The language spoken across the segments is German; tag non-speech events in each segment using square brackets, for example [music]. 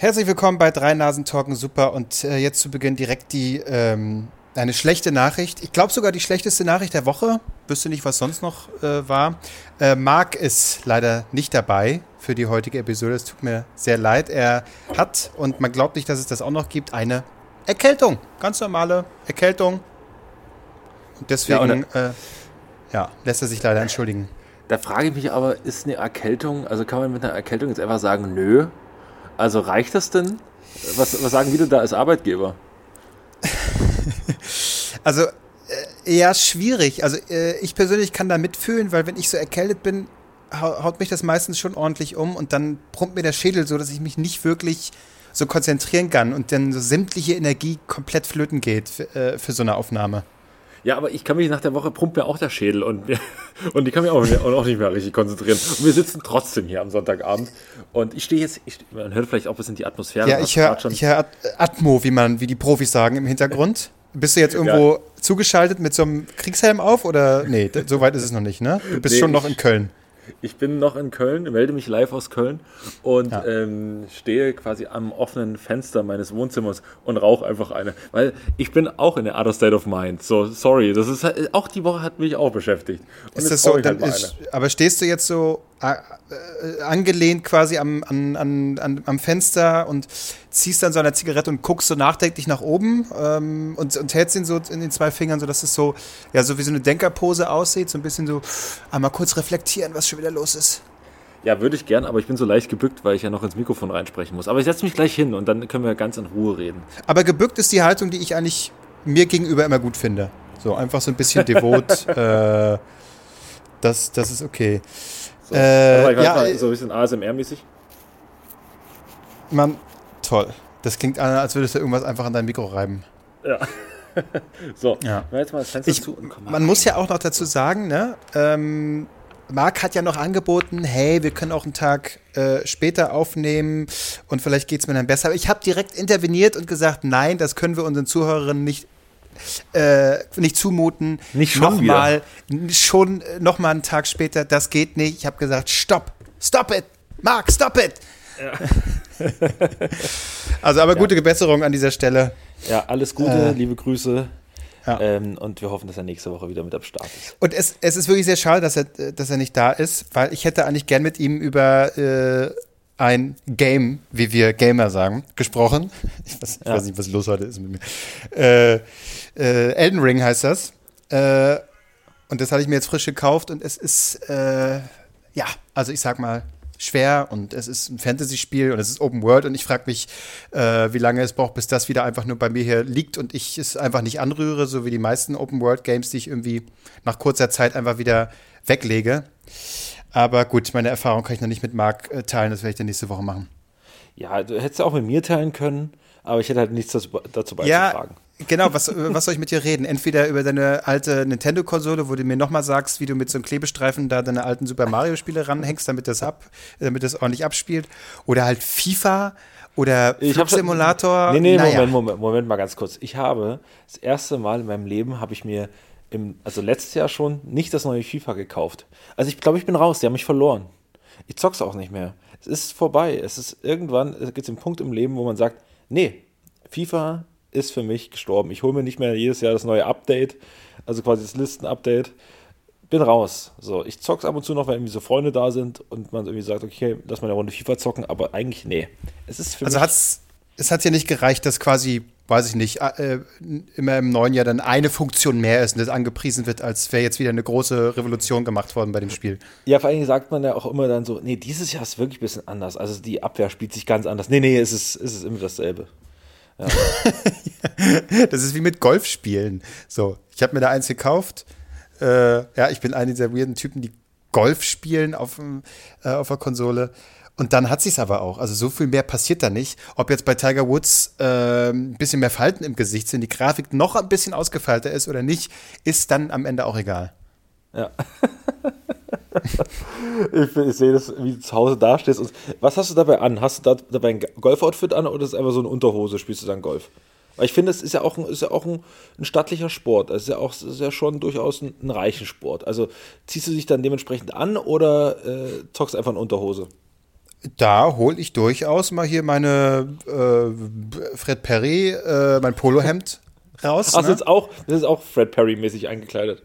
Herzlich willkommen bei Drei Nasen Talken Super und äh, jetzt zu Beginn direkt die ähm, eine schlechte Nachricht. Ich glaube sogar die schlechteste Nachricht der Woche. Wüsste nicht, was sonst noch äh, war. Äh, Marc ist leider nicht dabei für die heutige Episode. Es tut mir sehr leid. Er hat, und man glaubt nicht, dass es das auch noch gibt, eine Erkältung. Ganz normale Erkältung. Und deswegen ja, äh, ja, lässt er sich leider entschuldigen. Da frage ich mich aber, ist eine Erkältung, also kann man mit einer Erkältung jetzt einfach sagen, nö? Also reicht das denn? Was, was sagen wir da als Arbeitgeber? [laughs] also äh, eher schwierig. Also äh, ich persönlich kann da mitfühlen, weil wenn ich so erkältet bin, haut mich das meistens schon ordentlich um und dann brummt mir der Schädel so, dass ich mich nicht wirklich so konzentrieren kann und dann so sämtliche Energie komplett flöten geht für, äh, für so eine Aufnahme. Ja, aber ich kann mich nach der Woche pumpt mir auch der Schädel und, [laughs] und ich kann mich auch, auch nicht mehr richtig konzentrieren. Und wir sitzen trotzdem hier am Sonntagabend. Und ich stehe jetzt, ich, man hört vielleicht auch ein bisschen die Atmosphäre. Ja, ich höre hör Atmo, wie man, wie die Profis sagen im Hintergrund. Bist du jetzt irgendwo ja. zugeschaltet mit so einem Kriegshelm auf oder? Nee, so weit ist es noch nicht, ne? Du bist nee, schon noch in Köln. Ich bin noch in Köln, melde mich live aus Köln und ja. ähm, stehe quasi am offenen Fenster meines Wohnzimmers und rauche einfach eine. Weil ich bin auch in der Other State of Mind. So, sorry, das ist halt, auch die Woche hat mich auch beschäftigt. Und ist das so? Halt ist, aber stehst du jetzt so angelehnt quasi am, an, an, an, am Fenster und ziehst dann so eine Zigarette und guckst so nachdenklich nach oben ähm, und, und hältst ihn so in den zwei Fingern, sodass es so, ja, so wie so eine Denkerpose aussieht, so ein bisschen so einmal kurz reflektieren, was schon wieder los ist. Ja, würde ich gern, aber ich bin so leicht gebückt, weil ich ja noch ins Mikrofon reinsprechen muss. Aber ich setze mich gleich hin und dann können wir ganz in Ruhe reden. Aber gebückt ist die Haltung, die ich eigentlich mir gegenüber immer gut finde. So einfach so ein bisschen devot. [laughs] äh, das, das ist okay. So, äh, ja, mal, so ein bisschen ASMR-mäßig. Man, toll. Das klingt an, als würdest du irgendwas einfach an dein Mikro reiben. Ja. [laughs] so, ja. jetzt mal das Fenster ich, zu und komm Man muss ja auch noch dazu sagen, ne? Ähm, Marc hat ja noch angeboten, hey, wir können auch einen Tag äh, später aufnehmen und vielleicht geht es mir dann besser. Aber ich habe direkt interveniert und gesagt, nein, das können wir unseren Zuhörerinnen nicht äh, nicht zumuten. Nicht schon nochmal, schon äh, noch mal einen Tag später, das geht nicht. Ich habe gesagt, stopp, stop it, Mark, stop it. Ja. [laughs] also aber gute ja. Besserung an dieser Stelle. Ja, alles Gute, äh, liebe Grüße. Ja. Ähm, und wir hoffen, dass er nächste Woche wieder mit am Start ist. Und es, es ist wirklich sehr schade, dass er, dass er nicht da ist, weil ich hätte eigentlich gern mit ihm über äh, ein Game, wie wir Gamer sagen, gesprochen. Ich weiß, ich ja. weiß nicht, was los heute ist mit mir. Äh, äh, Elden Ring heißt das. Äh, und das hatte ich mir jetzt frisch gekauft und es ist, äh, ja, also ich sag mal, schwer und es ist ein Fantasy-Spiel und es ist Open World und ich frage mich, äh, wie lange es braucht, bis das wieder einfach nur bei mir hier liegt und ich es einfach nicht anrühre, so wie die meisten Open World Games, die ich irgendwie nach kurzer Zeit einfach wieder weglege. Aber gut, meine Erfahrung kann ich noch nicht mit Marc äh, teilen, das werde ich dann nächste Woche machen. Ja, du hättest auch mit mir teilen können, aber ich hätte halt nichts dazu, dazu beizutragen. Ja, Genau, was, [laughs] was soll ich mit dir reden? Entweder über deine alte Nintendo-Konsole, wo du mir nochmal sagst, wie du mit so einem Klebestreifen da deine alten Super Mario-Spiele ranhängst, damit das ab, damit das ordentlich abspielt. Oder halt FIFA oder Flugsimulator. Nee, nee, naja. Moment, Moment, Moment mal ganz kurz. Ich habe das erste Mal in meinem Leben habe ich mir im, also letztes Jahr schon nicht das neue FIFA gekauft. Also ich glaube, ich bin raus, die haben mich verloren. Ich zock's auch nicht mehr. Es ist vorbei. Es ist irgendwann, es gibt einen Punkt im Leben, wo man sagt, nee, FIFA ist für mich gestorben. Ich hole mir nicht mehr jedes Jahr das neue Update, also quasi das Listen-Update. Bin raus. So, ich zock's ab und zu noch, wenn irgendwie so Freunde da sind und man irgendwie sagt, okay, lass mal eine Runde FIFA zocken, aber eigentlich nee. Es ist für also mich hat's, es hat ja nicht gereicht, dass quasi, weiß ich nicht, äh, immer im neuen Jahr dann eine Funktion mehr ist und das angepriesen wird, als wäre jetzt wieder eine große Revolution gemacht worden bei dem Spiel. Ja, vor allem sagt man ja auch immer dann so, nee, dieses Jahr ist wirklich ein bisschen anders. Also die Abwehr spielt sich ganz anders. Nee, nee, es ist, es ist immer dasselbe. Ja. [laughs] das ist wie mit Golfspielen. So, ich habe mir da eins gekauft. Äh, ja, ich bin einer dieser weirden Typen, die Golf spielen auf, äh, auf der Konsole. Und dann hat sich's aber auch. Also so viel mehr passiert da nicht. Ob jetzt bei Tiger Woods äh, ein bisschen mehr Falten im Gesicht sind, die Grafik noch ein bisschen ausgefeilter ist oder nicht, ist dann am Ende auch egal. Ja. [laughs] ich, ich sehe das, wie du zu Hause dastehst. Und was hast du dabei an? Hast du da, dabei ein Golfoutfit an oder ist es einfach so eine Unterhose, spielst du dann Golf? Weil ich finde, es ist ja auch, ein, ist ja auch ein, ein stattlicher Sport. Es ist ja auch ist ja schon durchaus ein, ein reichen Sport. Also ziehst du dich dann dementsprechend an oder äh, zockst einfach in Unterhose? Da hole ich durchaus mal hier meine äh, Fred Perry, äh, mein Polohemd raus. Ach, ne? das, ist auch, das ist auch Fred Perry-mäßig eingekleidet.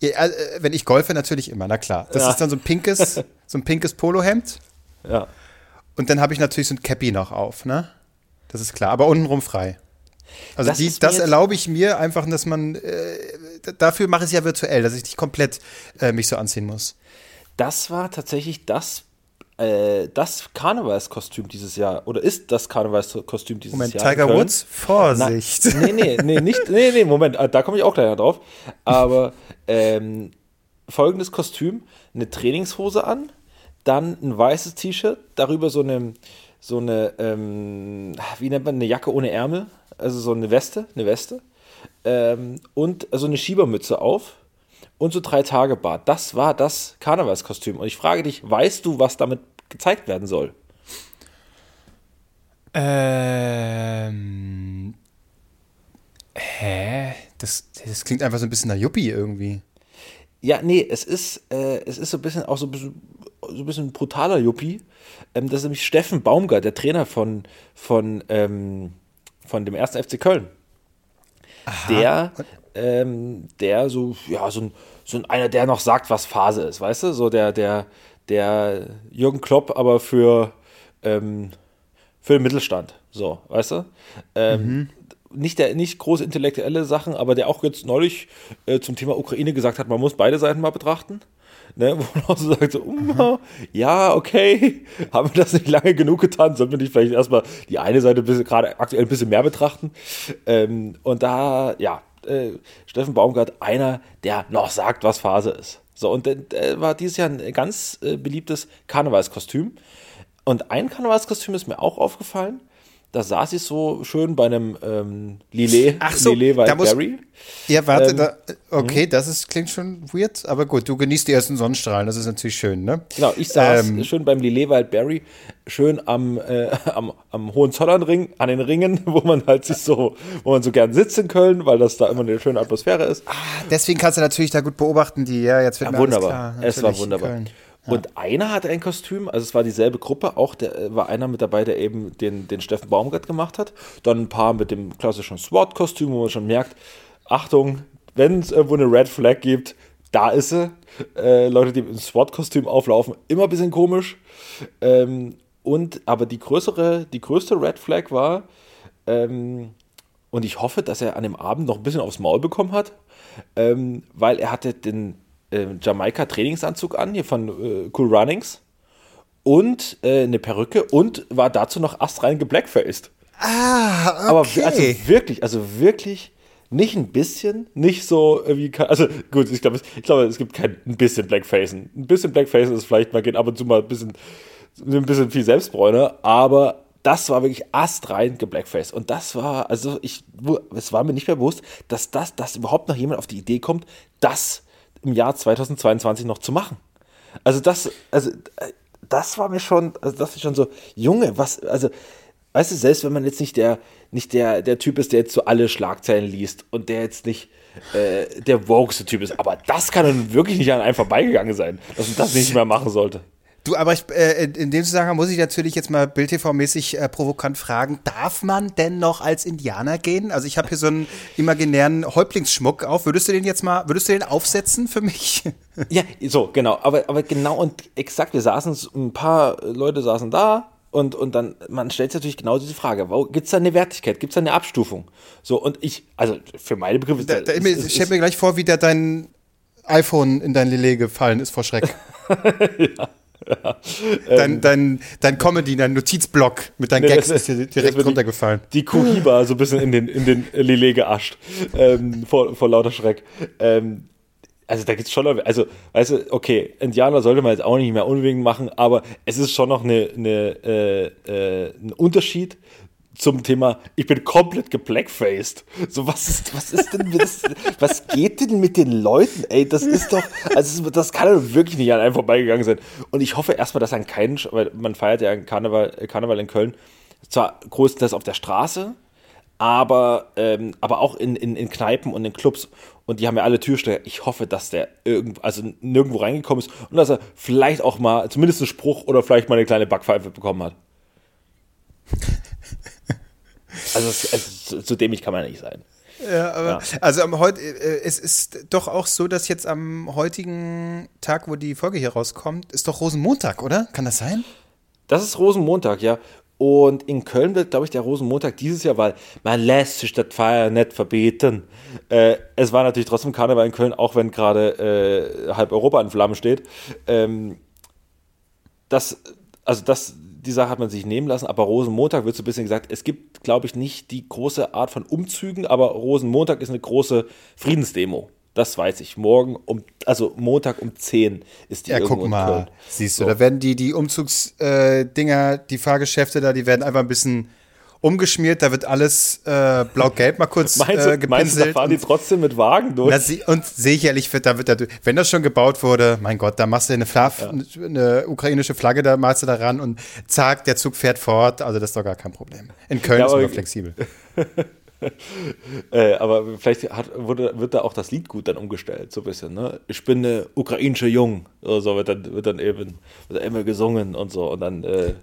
Ja, äh, wenn ich golfe, natürlich immer, na klar. Das ja. ist dann so ein pinkes, [laughs] so ein pinkes Polohemd. Ja. Und dann habe ich natürlich so ein Cappy noch auf, ne? Das ist klar, aber untenrum frei. Also das, die, das erlaube ich mir einfach, dass man äh, dafür mache ich es ja virtuell, dass ich nicht komplett äh, mich so anziehen muss. Das war tatsächlich das äh, das Karnevalskostüm dieses Jahr oder ist das Karnevalskostüm dieses Moment, Jahr. Moment, Tiger Woods, Vorsicht. Na, nee, nee, nee, nicht, nee, nee, Moment, äh, da komme ich auch gleich drauf. Aber ähm, folgendes Kostüm: eine Trainingshose an, dann ein weißes T-Shirt, darüber so eine, so eine, ähm, wie nennt man, eine Jacke ohne Ärmel, also so eine Weste, eine Weste. Ähm, und also eine Schiebermütze auf und so drei Tage Bart. Das war das Karnevalskostüm. Und ich frage dich, weißt du, was damit gezeigt werden soll? Ähm. Hä? Das, das klingt einfach so ein bisschen nach Yuppie irgendwie. Ja, nee, es ist, äh, es ist so ein bisschen auch so ein bisschen, so ein bisschen brutaler Yuppie. Ähm, das ist nämlich Steffen Baumgart, der Trainer von, von, ähm, von dem ersten FC Köln. Aha. Der, ähm, der so, ja, so ein, so ein einer, der noch sagt, was Phase ist, weißt du? So der, der, der Jürgen Klopp, aber für, ähm, für den Mittelstand. So, weißt du? Ähm, mhm. Nicht, der, nicht große intellektuelle Sachen, aber der auch jetzt neulich äh, zum Thema Ukraine gesagt hat, man muss beide Seiten mal betrachten. Ne, wo man auch so sagt, so, um, ja, okay, [laughs] haben wir das nicht lange genug getan, sollten wir nicht vielleicht erstmal die eine Seite gerade aktuell ein bisschen mehr betrachten. Ähm, und da, ja, äh, Steffen Baumgart einer, der noch sagt, was Phase ist. So, und äh, war dieses Jahr ein ganz äh, beliebtes Karnevalskostüm. Und ein Karnevalskostüm ist mir auch aufgefallen da saß ich so schön bei einem ähm, Lillet, Ach so, Lillet Wildberry. Ja, warte, ähm, da, okay, mhm. das ist, klingt schon weird, aber gut, du genießt die ersten Sonnenstrahlen, das ist natürlich schön, ne? Genau, ich saß ähm, schön beim Lillet Wildberry, schön am, äh, am, am Hohenzollernring, an den Ringen, [laughs] wo man halt sich so, wo man so gern sitzt in Köln, weil das da immer eine schöne Atmosphäre ist. Ah, deswegen kannst du natürlich da gut beobachten, die, ja, jetzt wird ja, mir wunderbar. Klar, es war wunderbar. Und einer hatte ein Kostüm, also es war dieselbe Gruppe, auch der äh, war einer mit dabei, der eben den, den Steffen Baumgart gemacht hat. Dann ein paar mit dem klassischen SWAT-Kostüm, wo man schon merkt, Achtung, wenn es irgendwo eine Red Flag gibt, da ist sie. Äh, Leute, die im SWAT-Kostüm auflaufen, immer ein bisschen komisch. Ähm, und aber die größere, die größte Red Flag war, ähm, und ich hoffe, dass er an dem Abend noch ein bisschen aufs Maul bekommen hat, ähm, weil er hatte den äh, Jamaika-Trainingsanzug an, hier von äh, Cool Runnings. Und äh, eine Perücke und war dazu noch astrein geblackfaced. Ah, okay. Aber also wirklich, also wirklich nicht ein bisschen, nicht so wie, also gut, ich glaube, ich glaube, es gibt kein ein bisschen Blackfacen. Ein bisschen Blackfacen ist vielleicht, man geht ab und zu mal ein bisschen, ein bisschen viel Selbstbräuner, aber das war wirklich astrein geblackfaced. Und das war, also ich, es war mir nicht mehr bewusst, dass das, dass überhaupt noch jemand auf die Idee kommt, das im Jahr 2022 noch zu machen. Also das, also äh, das war mir schon, also das ist schon so, Junge, was, also, weißt du, selbst wenn man jetzt nicht der, nicht der, der Typ ist, der jetzt so alle Schlagzeilen liest und der jetzt nicht äh, der wokeste Typ ist, aber das kann dann wirklich nicht an einem vorbeigegangen sein, dass man das nicht mehr machen sollte. Du, aber ich, äh, in dem Zusammenhang muss ich natürlich jetzt mal Bild TV-mäßig äh, provokant fragen, darf man denn noch als Indianer gehen? Also ich habe hier so einen imaginären Häuptlingsschmuck auf. Würdest du den jetzt mal, würdest du den aufsetzen für mich? Ja, so, genau. Aber, aber genau und exakt, wir saßen, ein paar Leute saßen da, und, und dann, man stellt sich natürlich genau diese Frage, gibt es da eine Wertigkeit, gibt es da eine Abstufung? So, und ich, also für meine Begriffe. Da, da, ich stell mir gleich vor, wie da dein iPhone in dein Lillet gefallen ist vor Schreck. [laughs] ja. Ja. [laughs] Dein, dein, dein Comedy, dein Notizblock mit deinen Gags ist dir direkt runtergefallen. Die Kuhiba so ein bisschen in den, in den Lillet geascht. Ähm, vor, vor lauter Schreck. Ähm, also da gibt es schon noch, also weißt du, okay, Indianer sollte man jetzt auch nicht mehr unbedingt machen, aber es ist schon noch eine, eine, äh, äh, ein Unterschied zum Thema, ich bin komplett geblackfaced. So, was ist, was ist denn, das, was geht denn mit den Leuten, ey? Das ist doch, also das kann doch wirklich nicht an einem vorbeigegangen sein. Und ich hoffe erstmal, dass an keinen, weil man feiert ja Karneval, Karneval in Köln, zwar größtenteils auf der Straße, aber, ähm, aber auch in, in, in Kneipen und in Clubs. Und die haben ja alle Türsteher. Ich hoffe, dass der irgend, also nirgendwo reingekommen ist und dass er vielleicht auch mal zumindest einen Spruch oder vielleicht mal eine kleine Backpfeife bekommen hat. Also, also so dämlich kann man nicht sein. Ja, aber ja. also am heute äh, es ist doch auch so, dass jetzt am heutigen Tag, wo die Folge hier rauskommt, ist doch Rosenmontag, oder? Kann das sein? Das ist Rosenmontag, ja. Und in Köln wird, glaube ich, der Rosenmontag dieses Jahr, weil man lässt sich das Feier nicht verbieten. Äh, es war natürlich trotzdem Karneval in Köln, auch wenn gerade äh, halb Europa in Flammen steht. Ähm, das, also das, die Sache hat man sich nehmen lassen, aber Rosenmontag wird so ein bisschen gesagt, es gibt, glaube ich, nicht die große Art von Umzügen, aber Rosenmontag ist eine große Friedensdemo. Das weiß ich. Morgen um, also Montag um 10 ist die Ja, guck mal. Siehst du, so. da werden die, die Umzugsdinger, äh, die Fahrgeschäfte da, die werden einfach ein bisschen umgeschmiert, da wird alles äh, blau-gelb mal kurz meinst du, äh, Meinst du, da fahren die trotzdem mit Wagen durch? Sie, und sicherlich wird da, wird da, wenn das schon gebaut wurde, mein Gott, da machst du eine, Fla ja. eine ukrainische Flagge, da malst du da ran und zack, der Zug fährt fort, also das ist doch gar kein Problem. In Köln ja, ist man flexibel. [laughs] äh, aber vielleicht hat, wurde, wird da auch das Lied gut dann umgestellt, so ein bisschen. Ne? Ich bin eine ukrainische Jung, oder so wird dann, wird dann eben wird immer gesungen und so. Und dann, äh,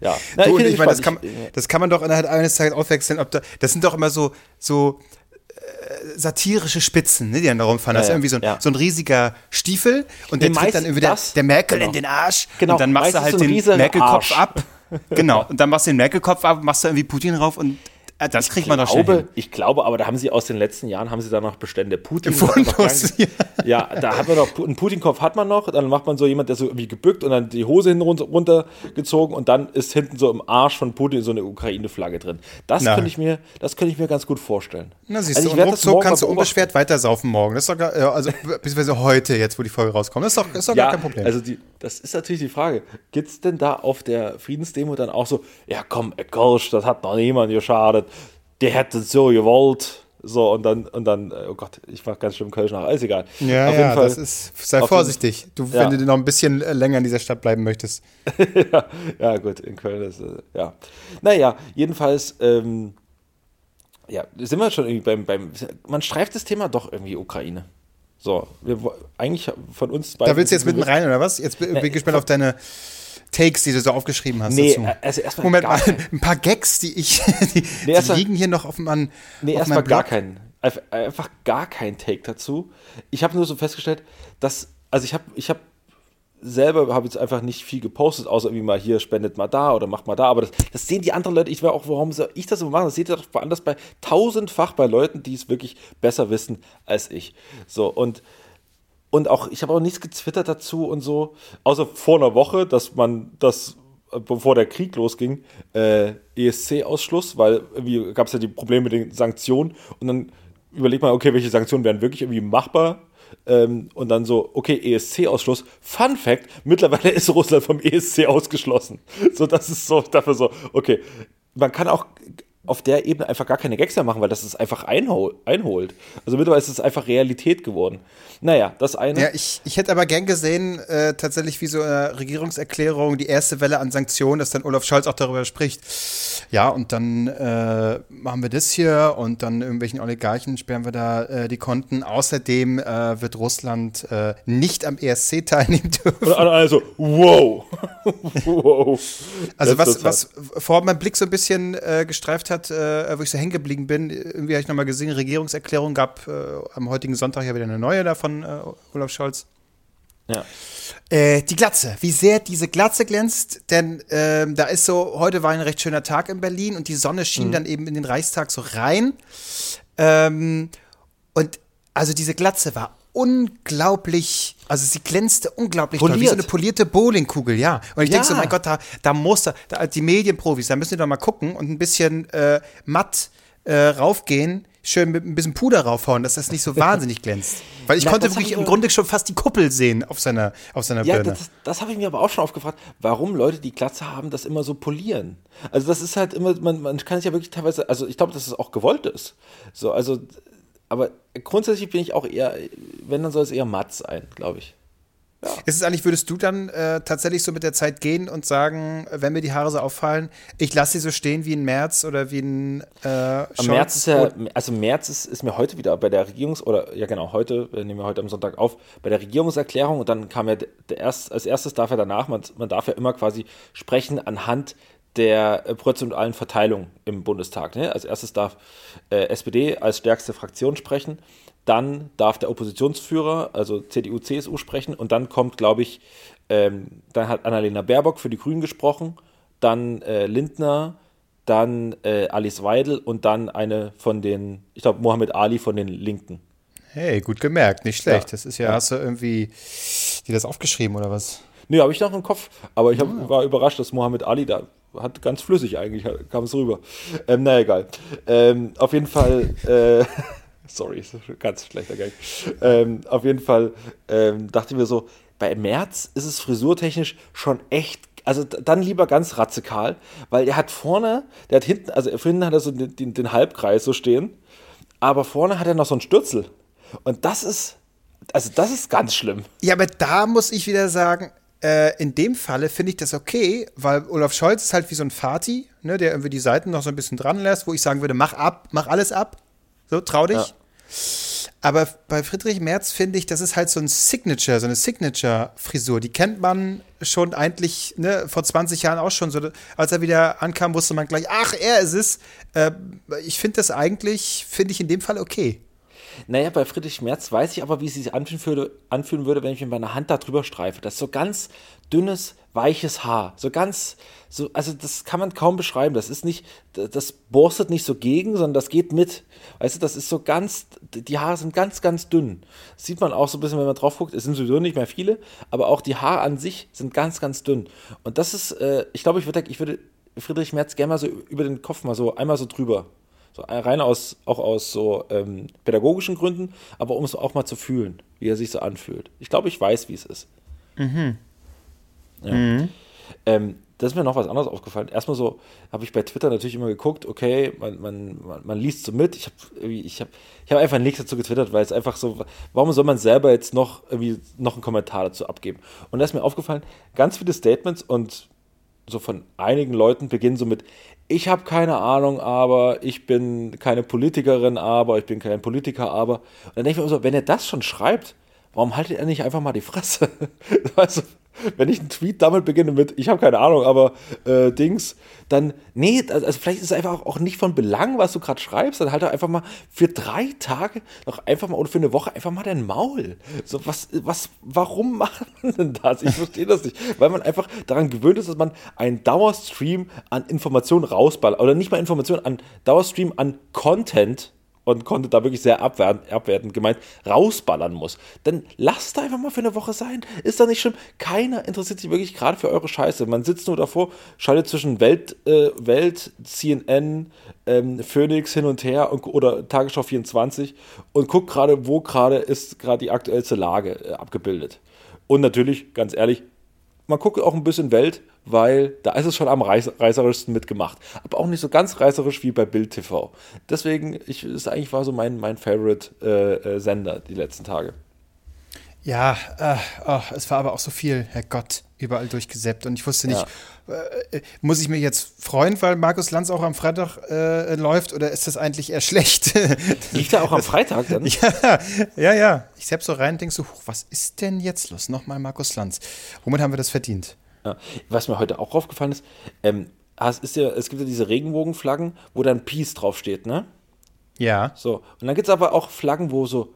ja. Na, du, ich, ich meine, das, kann, das kann man doch innerhalb eines Tages aufwechseln. Ob da, das sind doch immer so, so äh, satirische Spitzen, ne, die dann da rumfahren. Ja, das ist irgendwie so ein, ja. so ein riesiger Stiefel und der tritt dann irgendwie der, der Merkel genau. in den Arsch. Genau. Und dann machst du halt so den Merkel-Kopf ab. Genau. Und dann machst du den Merkel-Kopf ab, machst du irgendwie Putin rauf und äh, das kriegt man doch schon. Hin. Ich glaube, aber da haben sie aus den letzten Jahren haben sie da noch Bestände. Putin Fundus, ja. ja, da hat man noch einen Putin-Kopf hat man noch. Dann macht man so jemand, der so irgendwie gebückt und dann die Hose hinten runtergezogen und dann ist hinten so im Arsch von Putin so eine Ukraine-Flagge drin. Das Na. könnte ich mir, das könnte ich mir ganz gut vorstellen. Na siehst also du, und so kannst du unbeschwert weiter saufen morgen. Das ist doch, also [laughs] beziehungsweise heute jetzt, wo die Folge rauskommt. Das ist doch, ist doch ja, gar kein Problem. Also die, das ist natürlich die Frage. Gibt es denn da auf der Friedensdemo dann auch so, ja komm, Kirsch, das hat noch niemand geschadet der hätte so gewollt. So, und dann, und dann, äh, oh Gott, ich mach ganz schön Kölsch nach, alles egal. Ja, Auf ja, Fall, das ist, sei vorsichtig, du, ja. wenn du noch ein bisschen äh, länger in dieser Stadt bleiben möchtest. [laughs] ja, ja, gut, in Köln ist, äh, ja. Naja, jedenfalls, ähm, ja, sind wir schon irgendwie beim, beim, man streift das Thema doch irgendwie Ukraine. So, wir, eigentlich von uns beiden. Da willst du jetzt mitten rein, oder was? Jetzt bin ich gespannt auf deine, Takes, die du so aufgeschrieben hast. Nee, dazu. also erstmal. Moment mal, ein paar Gags, die ich. [laughs] Die, nee, die liegen hier noch auf an. Nee, erstmal gar keinen. Einfach gar kein Take dazu. Ich habe nur so festgestellt, dass. Also ich habe ich hab selber habe jetzt einfach nicht viel gepostet, außer irgendwie mal hier spendet mal da oder macht mal da. Aber das, das sehen die anderen Leute. Ich weiß auch, warum soll ich das so machen? Das seht ihr doch woanders bei tausendfach bei Leuten, die es wirklich besser wissen als ich. So und und auch, ich habe auch nichts getwittert dazu und so, außer vor einer Woche, dass man das, äh, bevor der Krieg losging, äh, ESC-Ausschluss, weil irgendwie gab es ja die Probleme mit den Sanktionen und dann überlegt man, okay, welche Sanktionen wären wirklich irgendwie machbar ähm, und dann so, okay, ESC-Ausschluss. Fun Fact: Mittlerweile ist Russland vom ESC ausgeschlossen. So, das ist so dafür so, okay. Man kann auch auf der Ebene einfach gar keine Gags mehr machen, weil das es einfach einhol einholt. Also mittlerweile ist es einfach Realität geworden. Naja, das eine. Ja, ich, ich hätte aber gern gesehen, äh, tatsächlich wie so eine Regierungserklärung, die erste Welle an Sanktionen, dass dann Olaf Scholz auch darüber spricht. Ja, und dann äh, machen wir das hier und dann irgendwelchen Oligarchen sperren wir da äh, die Konten. Außerdem äh, wird Russland äh, nicht am ESC teilnehmen dürfen. Also, wow. [laughs] wow. Also, was, was vor meinem Blick so ein bisschen äh, gestreift hat, hat, äh, wo ich so hängen geblieben bin, irgendwie habe ich nochmal gesehen, Regierungserklärung gab äh, am heutigen Sonntag ja wieder eine neue davon, äh, Olaf Scholz. Ja. Äh, die Glatze, wie sehr diese Glatze glänzt, denn ähm, da ist so, heute war ein recht schöner Tag in Berlin und die Sonne schien mhm. dann eben in den Reichstag so rein. Ähm, und also diese Glatze war unglaublich, also sie glänzte unglaublich Poliert. toll, wie so eine polierte Bowlingkugel, ja. Und ich ja. denke so, mein Gott, da, da muss da, da, die Medienprofis, da müssen die doch mal gucken und ein bisschen äh, matt äh, raufgehen, schön mit ein bisschen Puder raufhauen, dass das nicht so [laughs] wahnsinnig glänzt. Weil ich Na, konnte wirklich im Grunde schon fast die Kuppel sehen auf seiner, auf seiner ja, Birne. Das, das habe ich mir aber auch schon aufgefragt, warum Leute, die Glatze haben, das immer so polieren. Also das ist halt immer, man, man kann es ja wirklich teilweise, also ich glaube, dass es auch gewollt ist. So, also aber grundsätzlich bin ich auch eher, wenn, dann soll es eher matt sein, glaube ich. Ja. Ist es eigentlich, würdest du dann äh, tatsächlich so mit der Zeit gehen und sagen, wenn mir die Haare so auffallen, ich lasse sie so stehen wie ein März oder wie ein äh, März ist ja, also März ist, ist mir heute wieder bei der Regierungs- oder ja genau, heute, äh, nehmen wir heute am Sonntag auf, bei der Regierungserklärung und dann kam ja der erst, als erstes darf er danach, man, man darf ja immer quasi sprechen anhand der äh, prozentualen Verteilung im Bundestag. Ne? Als erstes darf äh, SPD als stärkste Fraktion sprechen dann darf der Oppositionsführer, also CDU, CSU, sprechen und dann kommt, glaube ich, ähm, dann hat Annalena Baerbock für die Grünen gesprochen, dann äh, Lindner, dann äh, Alice Weidel und dann eine von den, ich glaube, Mohammed Ali von den Linken. Hey, gut gemerkt, nicht schlecht. Ja. Das ist ja, ja, hast du irgendwie dir das aufgeschrieben oder was? Nee, habe ich noch im Kopf, aber ich hab, ja. war überrascht, dass Mohammed Ali da hat ganz flüssig eigentlich, kam es rüber. Ähm, na egal. Ähm, auf jeden Fall. Äh, [laughs] Sorry, ganz schlechter Gang. Ähm, auf jeden Fall ähm, ich mir so, bei März ist es frisurtechnisch schon echt, also dann lieber ganz radikal, weil er hat vorne, der hat hinten, also hinten hat er so den, den Halbkreis so stehen, aber vorne hat er noch so einen Stürzel. Und das ist, also das ist ganz schlimm. Ja, aber da muss ich wieder sagen, äh, in dem Falle finde ich das okay, weil Olaf Scholz ist halt wie so ein Fati, ne, der irgendwie die Seiten noch so ein bisschen dran lässt, wo ich sagen würde, mach ab, mach alles ab. So, trau dich. Ja. Aber bei Friedrich Merz finde ich, das ist halt so ein Signature, so eine Signature-Frisur. Die kennt man schon eigentlich ne, vor 20 Jahren auch schon. So, als er wieder ankam, wusste man gleich, ach, er ist es. Äh, ich finde das eigentlich, finde ich in dem Fall okay. Naja, bei Friedrich Merz weiß ich aber, wie es sich anfühlen würde, anfühlen würde, wenn ich mit meiner Hand da drüber streife. Das ist so ganz dünnes, weiches Haar. So ganz, so, also das kann man kaum beschreiben. Das ist nicht, das borstet nicht so gegen, sondern das geht mit. Weißt du, das ist so ganz, die Haare sind ganz, ganz dünn. Das sieht man auch so ein bisschen, wenn man drauf guckt. Es sind sowieso nicht mehr viele, aber auch die Haare an sich sind ganz, ganz dünn. Und das ist, äh, ich glaube, ich würde, ich würde Friedrich Merz gerne mal so über den Kopf mal so einmal so drüber. So rein aus, auch aus so ähm, pädagogischen Gründen, aber um es auch mal zu fühlen, wie er sich so anfühlt. Ich glaube, ich weiß, wie es ist. Mhm. Ja. Mhm. Ähm, das ist mir noch was anderes aufgefallen. Erstmal so habe ich bei Twitter natürlich immer geguckt, okay, man, man, man, man liest so mit. Ich habe ich hab, ich hab einfach nichts dazu getwittert, weil es einfach so, warum soll man selber jetzt noch irgendwie noch einen Kommentar dazu abgeben? Und da ist mir aufgefallen, ganz viele Statements und so von einigen Leuten beginnen so mit, ich habe keine Ahnung, aber ich bin keine Politikerin, aber ich bin kein Politiker, aber. Und dann denke ich mir so, wenn er das schon schreibt, warum haltet er nicht einfach mal die Fresse? [laughs] also, wenn ich einen Tweet damit beginne mit, ich habe keine Ahnung, aber äh, Dings, dann, nee, also vielleicht ist es einfach auch nicht von Belang, was du gerade schreibst, dann halt einfach mal für drei Tage noch einfach mal oder für eine Woche einfach mal dein Maul. So, was, was, warum [laughs] macht man denn das? Ich verstehe das nicht. Weil man einfach daran gewöhnt ist, dass man einen Dauerstream an Informationen rausballert, oder nicht mal Informationen, an Dauerstream an Content und konnte da wirklich sehr abwertend, abwertend gemeint rausballern muss. Dann lasst da einfach mal für eine Woche sein. Ist doch nicht schlimm. Keiner interessiert sich wirklich gerade für eure Scheiße. Man sitzt nur davor, schaltet zwischen Welt, äh, Welt CNN, ähm, Phoenix hin und her und, oder Tagesschau 24 und guckt gerade, wo gerade ist gerade die aktuellste Lage äh, abgebildet. Und natürlich, ganz ehrlich, man guckt auch ein bisschen Welt, weil da ist es schon am reiß reißerischsten mitgemacht. Aber auch nicht so ganz reißerisch wie bei Bild TV. Deswegen, ich, ist eigentlich war so mein, mein Favorite-Sender äh, äh, die letzten Tage. Ja, äh, oh, es war aber auch so viel, Herr Gott, überall durchgesäppt. Und ich wusste nicht, ja. äh, muss ich mich jetzt freuen, weil Markus Lanz auch am Freitag äh, läuft oder ist das eigentlich eher schlecht? [laughs] Liegt er auch am Freitag dann? Ja, ja, ja. Ich selbst so rein und denke so, was ist denn jetzt los? Nochmal Markus Lanz. Womit haben wir das verdient? Ja. Was mir heute auch aufgefallen ist, ähm, ist ja, es gibt ja diese Regenbogenflaggen, wo dann Peace draufsteht, ne? Ja. So. Und dann gibt es aber auch Flaggen, wo so,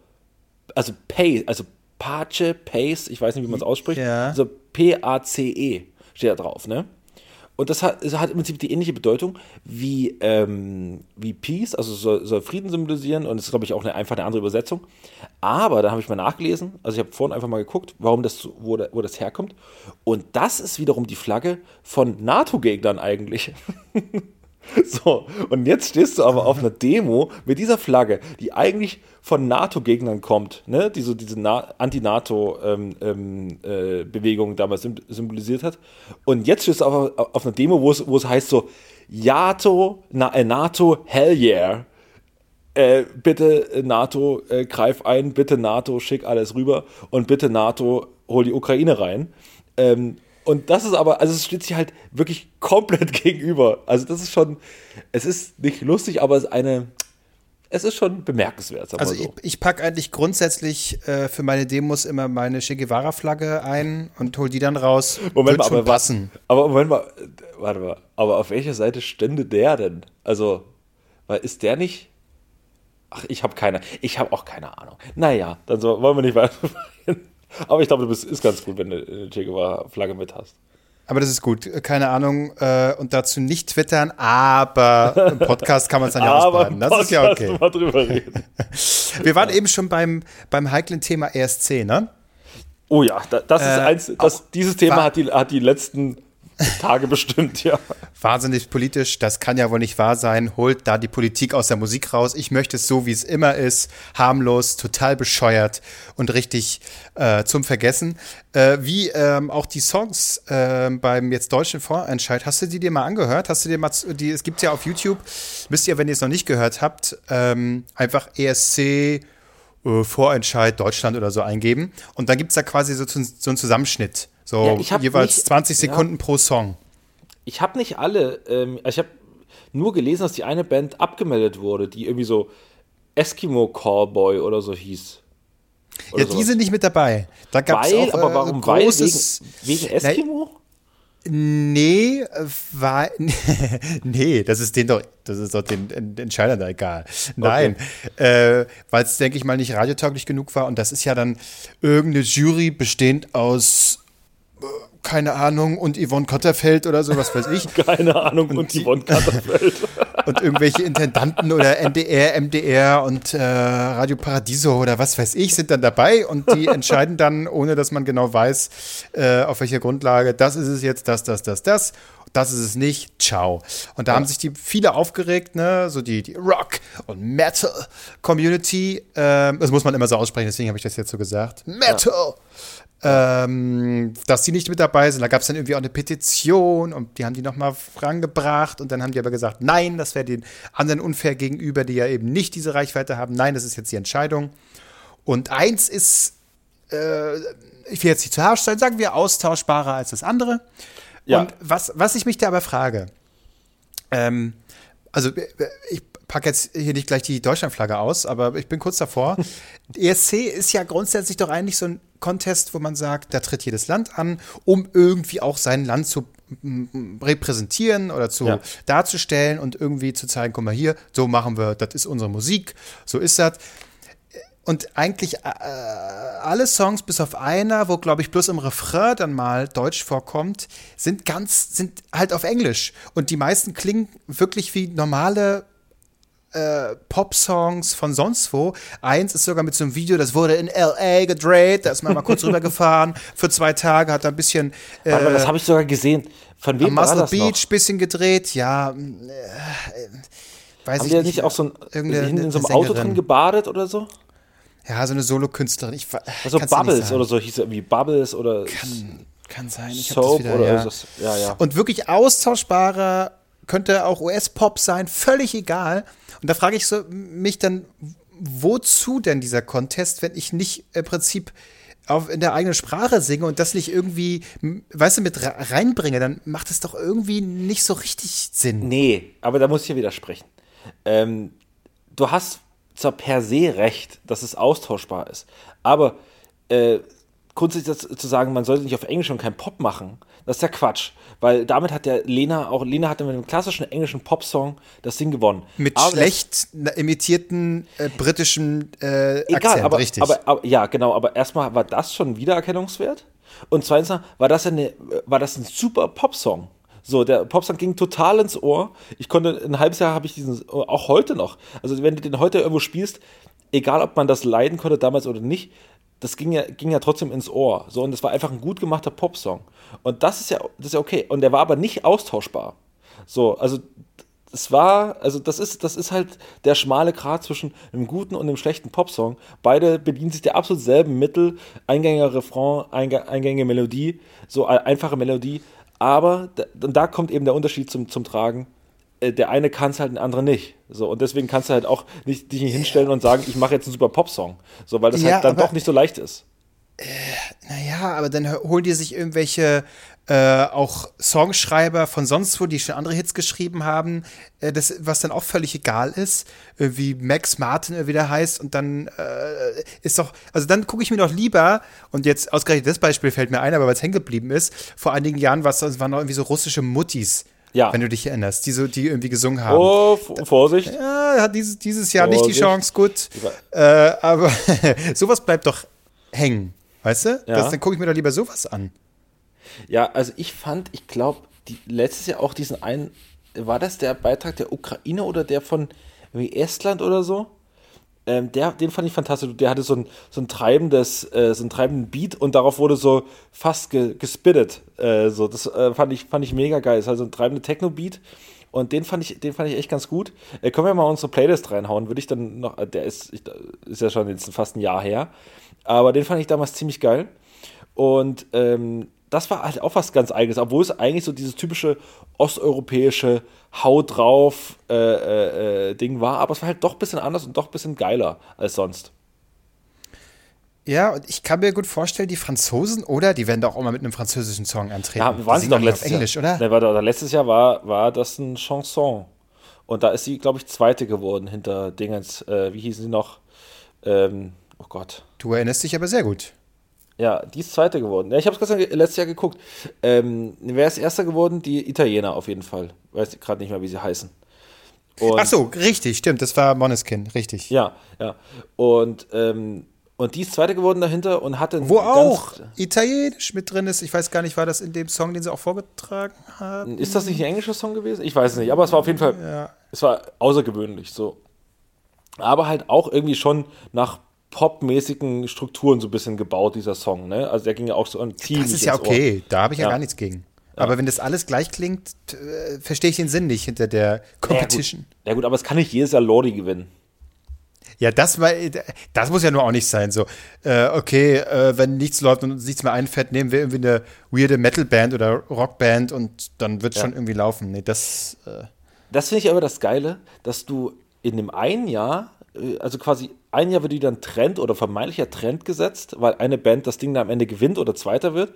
also Pay, also Pace, Pace, ich weiß nicht, wie man es ausspricht. Ja. Also P-A-C-E steht da drauf, ne? Und das hat, das hat im Prinzip die ähnliche Bedeutung wie, ähm, wie Peace, also soll, soll Frieden symbolisieren und das ist, glaube ich, auch eine, einfach eine andere Übersetzung. Aber da habe ich mal nachgelesen, also ich habe vorhin einfach mal geguckt, warum das, wo, wo das herkommt. Und das ist wiederum die Flagge von NATO-Gegnern eigentlich. [laughs] [laughs] So, und jetzt stehst du aber auf einer Demo mit dieser Flagge, die eigentlich von NATO-Gegnern kommt, ne? die so diese Anti-NATO-Bewegung ähm, ähm, äh, damals symbolisiert hat. Und jetzt stehst du auf, auf einer Demo, wo es, heißt so, JATO, na, äh, NATO, hell yeah. Äh, bitte äh, NATO, äh, greif ein, bitte NATO, schick alles rüber und bitte NATO, hol die Ukraine rein. Ähm, und das ist aber, also es steht sich halt wirklich [laughs] komplett gegenüber. Also das ist schon, es ist nicht lustig, aber es ist eine, es ist schon bemerkenswert. also so. ich, ich packe eigentlich grundsätzlich äh, für meine Demos immer meine Che Guevara-Flagge ein und hol die dann raus. Moment mal, aber, passen. aber Moment mal, warte mal, aber auf welcher Seite stände der denn? Also, weil ist der nicht? Ach, ich habe keine, ich habe auch keine Ahnung. Naja, dann so, wollen wir nicht weiter. Aber ich glaube, du bist, ist ganz gut, wenn du eine Che Guevara-Flagge mit hast. Aber das ist gut, keine Ahnung. Äh, und dazu nicht twittern, aber im Podcast kann man es dann ja [laughs] ausbaden. Das ist ja okay. Mal drüber reden. [laughs] Wir waren eben schon beim, beim heiklen Thema ESC, ne? Oh ja, das ist äh, eins, das, dieses Thema hat die, hat die letzten [laughs] Tage bestimmt, ja. Wahnsinnig politisch, das kann ja wohl nicht wahr sein. Holt da die Politik aus der Musik raus. Ich möchte es so, wie es immer ist. Harmlos, total bescheuert und richtig äh, zum Vergessen. Äh, wie ähm, auch die Songs äh, beim jetzt deutschen Vorentscheid. Hast du die dir mal angehört? Hast du dir mal, die, es gibt ja auf YouTube, müsst ihr, wenn ihr es noch nicht gehört habt, ähm, einfach ESC äh, Vorentscheid Deutschland oder so eingeben. Und dann gibt es da quasi so, so einen Zusammenschnitt so ja, jeweils nicht, 20 Sekunden ja, pro Song. Ich habe nicht alle, ähm, ich habe nur gelesen, dass die eine Band abgemeldet wurde, die irgendwie so Eskimo Callboy oder so hieß. Oder ja, sowas. die sind nicht mit dabei. Da gab's weil, auch, aber äh, warum? Großes, weil wegen, wegen Eskimo? Nee, war, [laughs] nee, das ist den doch, das ist doch den, den Entscheidern da egal. Nein, okay. äh, weil es, denke ich mal, nicht radiotauglich genug war und das ist ja dann irgendeine Jury bestehend aus keine Ahnung, und Yvonne Kotterfeld oder so, was weiß ich. [laughs] keine Ahnung, und, und Yvonne Kotterfeld. [laughs] und irgendwelche Intendanten oder NDR, MDR und äh, Radio Paradiso oder was weiß ich sind dann dabei und die [laughs] entscheiden dann, ohne dass man genau weiß, äh, auf welcher Grundlage, das ist es jetzt, das, das, das, das. Das ist es nicht, ciao. Und da haben sich die viele aufgeregt, ne, so die, die Rock- und Metal-Community. Ähm, das muss man immer so aussprechen, deswegen habe ich das jetzt so gesagt. Metal! Ja ähm, dass die nicht mit dabei sind. Da gab es dann irgendwie auch eine Petition und die haben die nochmal rangebracht und dann haben die aber gesagt, nein, das wäre den anderen unfair gegenüber, die ja eben nicht diese Reichweite haben. Nein, das ist jetzt die Entscheidung. Und eins ist, äh, ich will jetzt nicht zu harsch sein, sagen wir austauschbarer als das andere. Ja. Und was, was ich mich da aber frage, ähm, also ich packe jetzt hier nicht gleich die Deutschlandflagge aus, aber ich bin kurz davor. [laughs] ESC ist ja grundsätzlich doch eigentlich so ein Contest, wo man sagt, da tritt jedes Land an, um irgendwie auch sein Land zu repräsentieren oder zu ja. darzustellen und irgendwie zu zeigen, guck mal hier, so machen wir, das ist unsere Musik, so ist das. Und eigentlich äh, alle Songs, bis auf einer, wo, glaube ich, bloß im Refrain dann mal Deutsch vorkommt, sind ganz, sind halt auf Englisch. Und die meisten klingen wirklich wie normale äh, Pop-Songs von sonst wo. Eins ist sogar mit so einem Video, das wurde in L.A. gedreht, da ist man mal kurz [laughs] rübergefahren für zwei Tage, hat da ein bisschen. Äh, Warte mal, das habe ich sogar gesehen. Von wem am war Muscle das Beach noch? bisschen gedreht, ja. Äh, weiß Haben ich die nicht. nicht auch so ein, in so einem Auto drin gebadet oder so? Ja, so eine Solokünstlerin. Ich, also Bubbles oder so hieß es irgendwie Bubbles oder kann, kann sein. Ich Soap wieder, oder ja. Das, ja, ja. Und wirklich austauschbarer könnte auch US-Pop sein, völlig egal. Und da frage ich so, mich dann, wozu denn dieser Contest, wenn ich nicht im Prinzip auf, in der eigenen Sprache singe und das nicht irgendwie, weißt du, mit reinbringe, dann macht es doch irgendwie nicht so richtig Sinn. Nee, aber da muss ich ja widersprechen. Ähm, du hast zwar per se recht, dass es austauschbar ist, aber äh, grundsätzlich zu sagen, man sollte nicht auf Englisch und kein Pop machen, das ist ja Quatsch. Weil damit hat der Lena auch, Lena hatte mit einem klassischen englischen Popsong das Ding gewonnen. Mit aber schlecht das, imitierten äh, britischen äh, egal, Akzent, aber, richtig. Aber, aber, ja, genau, aber erstmal war das schon Wiedererkennungswert. Und zweitens war das, eine, war das ein super Popsong. So, der Popsong ging total ins Ohr. Ich konnte, ein halbes Jahr habe ich diesen, auch heute noch. Also, wenn du den heute irgendwo spielst, egal ob man das leiden konnte damals oder nicht, das ging ja, ging ja trotzdem ins Ohr. So, und das war einfach ein gut gemachter Popsong. Und das ist ja, das ist ja okay. Und der war aber nicht austauschbar. So, also es war, also das ist, das ist halt der schmale Grat zwischen einem guten und einem schlechten Popsong. Beide bedienen sich der absolut selben Mittel, eingängiger Refrain, eingängige Melodie, so einfache Melodie. Aber da, da kommt eben der Unterschied zum, zum Tragen. Äh, der eine kann es halt, der andere nicht. So, und deswegen kannst du halt auch nicht dich nicht hinstellen und sagen, ich mache jetzt einen super Popsong. So, weil das ja, halt dann doch nicht so leicht ist. Äh, naja, aber dann holen die sich irgendwelche äh, auch Songschreiber von sonst wo, die schon andere Hits geschrieben haben, äh, das, was dann auch völlig egal ist, äh, wie Max Martin wieder heißt und dann äh, ist doch, also dann gucke ich mir doch lieber, und jetzt ausgerechnet das Beispiel fällt mir ein, aber weil es hängen geblieben ist, vor einigen Jahren was, waren noch irgendwie so russische Muttis. Ja. Wenn du dich erinnerst, die, so, die irgendwie gesungen haben. Oh, Vorsicht. Ja, hat dieses, dieses Jahr Vorsicht. nicht die Chance, gut. Äh, aber [laughs] sowas bleibt doch hängen. Weißt du? Ja. Das, dann gucke ich mir doch lieber sowas an. Ja, also ich fand, ich glaube, letztes Jahr auch diesen einen, war das der Beitrag der Ukraine oder der von wie Estland oder so? Ähm, der, den fand ich fantastisch. Der hatte so ein, so ein treibendes, äh, so einen treibenden Beat und darauf wurde so fast ge, gespittet. Äh, so, das äh, fand, ich, fand ich mega geil. Das ist also ein treibender Techno-Beat. Und den fand ich, den fand ich echt ganz gut. Äh, können wir mal unsere Playlist reinhauen? Würde ich dann noch, äh, der ist, ich, ist ja schon jetzt fast ein Jahr her. Aber den fand ich damals ziemlich geil. Und ähm, das war halt auch was ganz Eigenes, obwohl es eigentlich so dieses typische osteuropäische Hau drauf äh, äh, äh, Ding war, aber es war halt doch ein bisschen anders und doch ein bisschen geiler als sonst. Ja, und ich kann mir gut vorstellen, die Franzosen, oder? Die werden doch auch mal mit einem französischen Song antreten. Ja, waren sie doch letztes Englisch, Jahr. oder? Ne, war letztes Jahr war, war das ein Chanson. Und da ist sie, glaube ich, Zweite geworden hinter Dingens. Äh, wie hießen sie noch? Ähm, oh Gott. Du erinnerst dich aber sehr gut. Ja, die ist Zweite geworden. Ja, ich habe es letztes Jahr geguckt. Ähm, wer ist Erster geworden? Die Italiener auf jeden Fall. Weiß gerade nicht mehr, wie sie heißen. Und Ach so, richtig, stimmt. Das war Moneskin, richtig. Ja, ja. Und, ähm, und die ist Zweite geworden dahinter und hatte. Wo auch Italienisch mit drin ist. Ich weiß gar nicht, war das in dem Song, den sie auch vorgetragen haben? Ist das nicht ein englischer Song gewesen? Ich weiß es nicht. Aber es war auf jeden Fall. Ja. Es war außergewöhnlich so. Aber halt auch irgendwie schon nach popmäßigen Strukturen so ein bisschen gebaut, dieser Song. Ne? Also der ging ja auch so ein ziemlich Das ist ja okay, da habe ich ja. ja. gar nichts gegen. Ja. Aber wenn das alles gleich klingt, äh, verstehe ich den Sinn nicht hinter der Competition. Ja gut. ja gut, aber es kann nicht jedes Jahr Lordi gewinnen. Ja, das war, das muss ja nur auch nicht sein. So, äh, okay, äh, wenn nichts läuft und uns nichts mehr einfällt, nehmen wir irgendwie eine weirde Metalband oder Rockband und dann wird es ja. schon irgendwie laufen. Nee, das. Äh das finde ich aber das Geile, dass du in dem einen Jahr äh, also quasi ein Jahr wird wieder ein Trend oder vermeintlicher Trend gesetzt, weil eine Band das Ding da am Ende gewinnt oder Zweiter wird.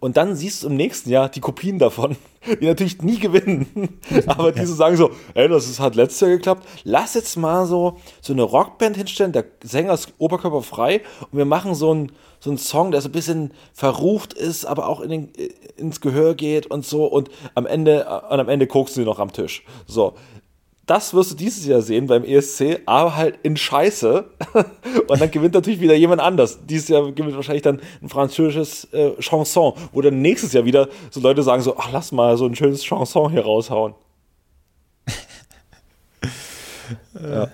Und dann siehst du im nächsten Jahr die Kopien davon, [laughs] die natürlich nie gewinnen. [laughs] Aber die so sagen so, ey, das ist, hat letztes Jahr geklappt. Lass jetzt mal so, so eine Rockband hinstellen, der Sänger ist oberkörperfrei und wir machen so einen, so einen Song, der so ein bisschen verrucht ist, aber auch in den, äh, ins Gehör geht und so. Und am Ende, äh, und am Ende guckst du noch am Tisch. So das wirst du dieses Jahr sehen beim ESC, aber halt in Scheiße. [laughs] Und dann gewinnt natürlich wieder jemand anders. Dieses Jahr gewinnt wahrscheinlich dann ein französisches äh, Chanson, wo dann nächstes Jahr wieder so Leute sagen so, ach, lass mal so ein schönes Chanson hier raushauen. [laughs] ja.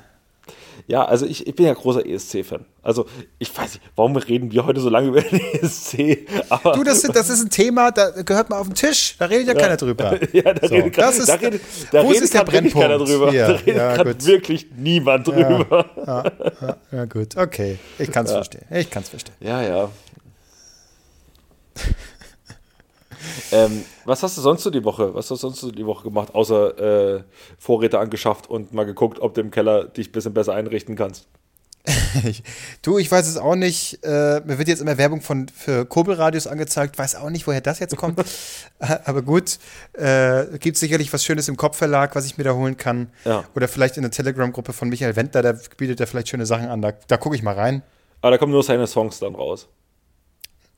Ja, also ich, ich bin ja großer ESC-Fan. Also ich weiß nicht, warum reden wir heute so lange über [laughs] den ESC? Aber du, das, das ist ein Thema, da gehört man auf den Tisch, da redet ja, ja. keiner drüber. [laughs] ja, da so. redet, das ist, da redet, da redet ist der Brennpunkt? keiner drüber. Hier. Da redet ja, wirklich niemand drüber. Ja, ja, ja, gut, okay. Ich kann es verstehen. Ich kann es verstehen. Ja, ja. Ähm, was hast du sonst so die Woche? Was hast du sonst so die Woche gemacht, außer äh, Vorräte angeschafft und mal geguckt, ob du im Keller dich ein bisschen besser einrichten kannst? du, ich weiß es auch nicht. Äh, mir wird jetzt immer Werbung von, für Kurbelradios angezeigt. Weiß auch nicht, woher das jetzt kommt. [laughs] Aber gut, äh, gibt sicherlich was Schönes im Kopfverlag, was ich mir da holen kann. Ja. Oder vielleicht in der Telegram-Gruppe von Michael Wendler, der bietet da vielleicht schöne Sachen an. Da, da gucke ich mal rein. Aber da kommen nur seine Songs dann raus.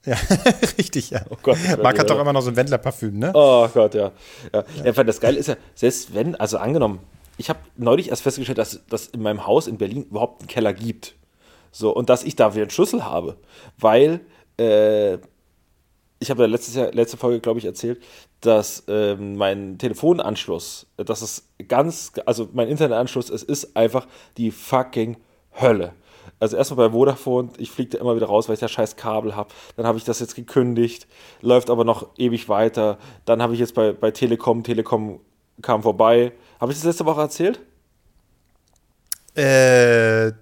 Ja, [laughs] richtig, ja. Oh Gott, Marc hat doch immer noch so ein Wendler-Parfüm, ne? Oh Gott, ja. ja. ja. ja das Geile ist ja, selbst wenn, also angenommen, ich habe neulich erst festgestellt, dass das in meinem Haus in Berlin überhaupt einen Keller gibt. So, und dass ich da wieder einen Schlüssel habe. Weil, äh, ich habe ja letztes Jahr, letzte Folge, glaube ich, erzählt, dass äh, mein Telefonanschluss, das ist ganz, also mein Internetanschluss, es ist einfach die fucking Hölle. Also erstmal bei Vodafone, ich fliege da immer wieder raus, weil ich da scheiß Kabel habe. Dann habe ich das jetzt gekündigt, läuft aber noch ewig weiter. Dann habe ich jetzt bei, bei Telekom, Telekom kam vorbei. Habe ich das letzte Woche erzählt? Äh,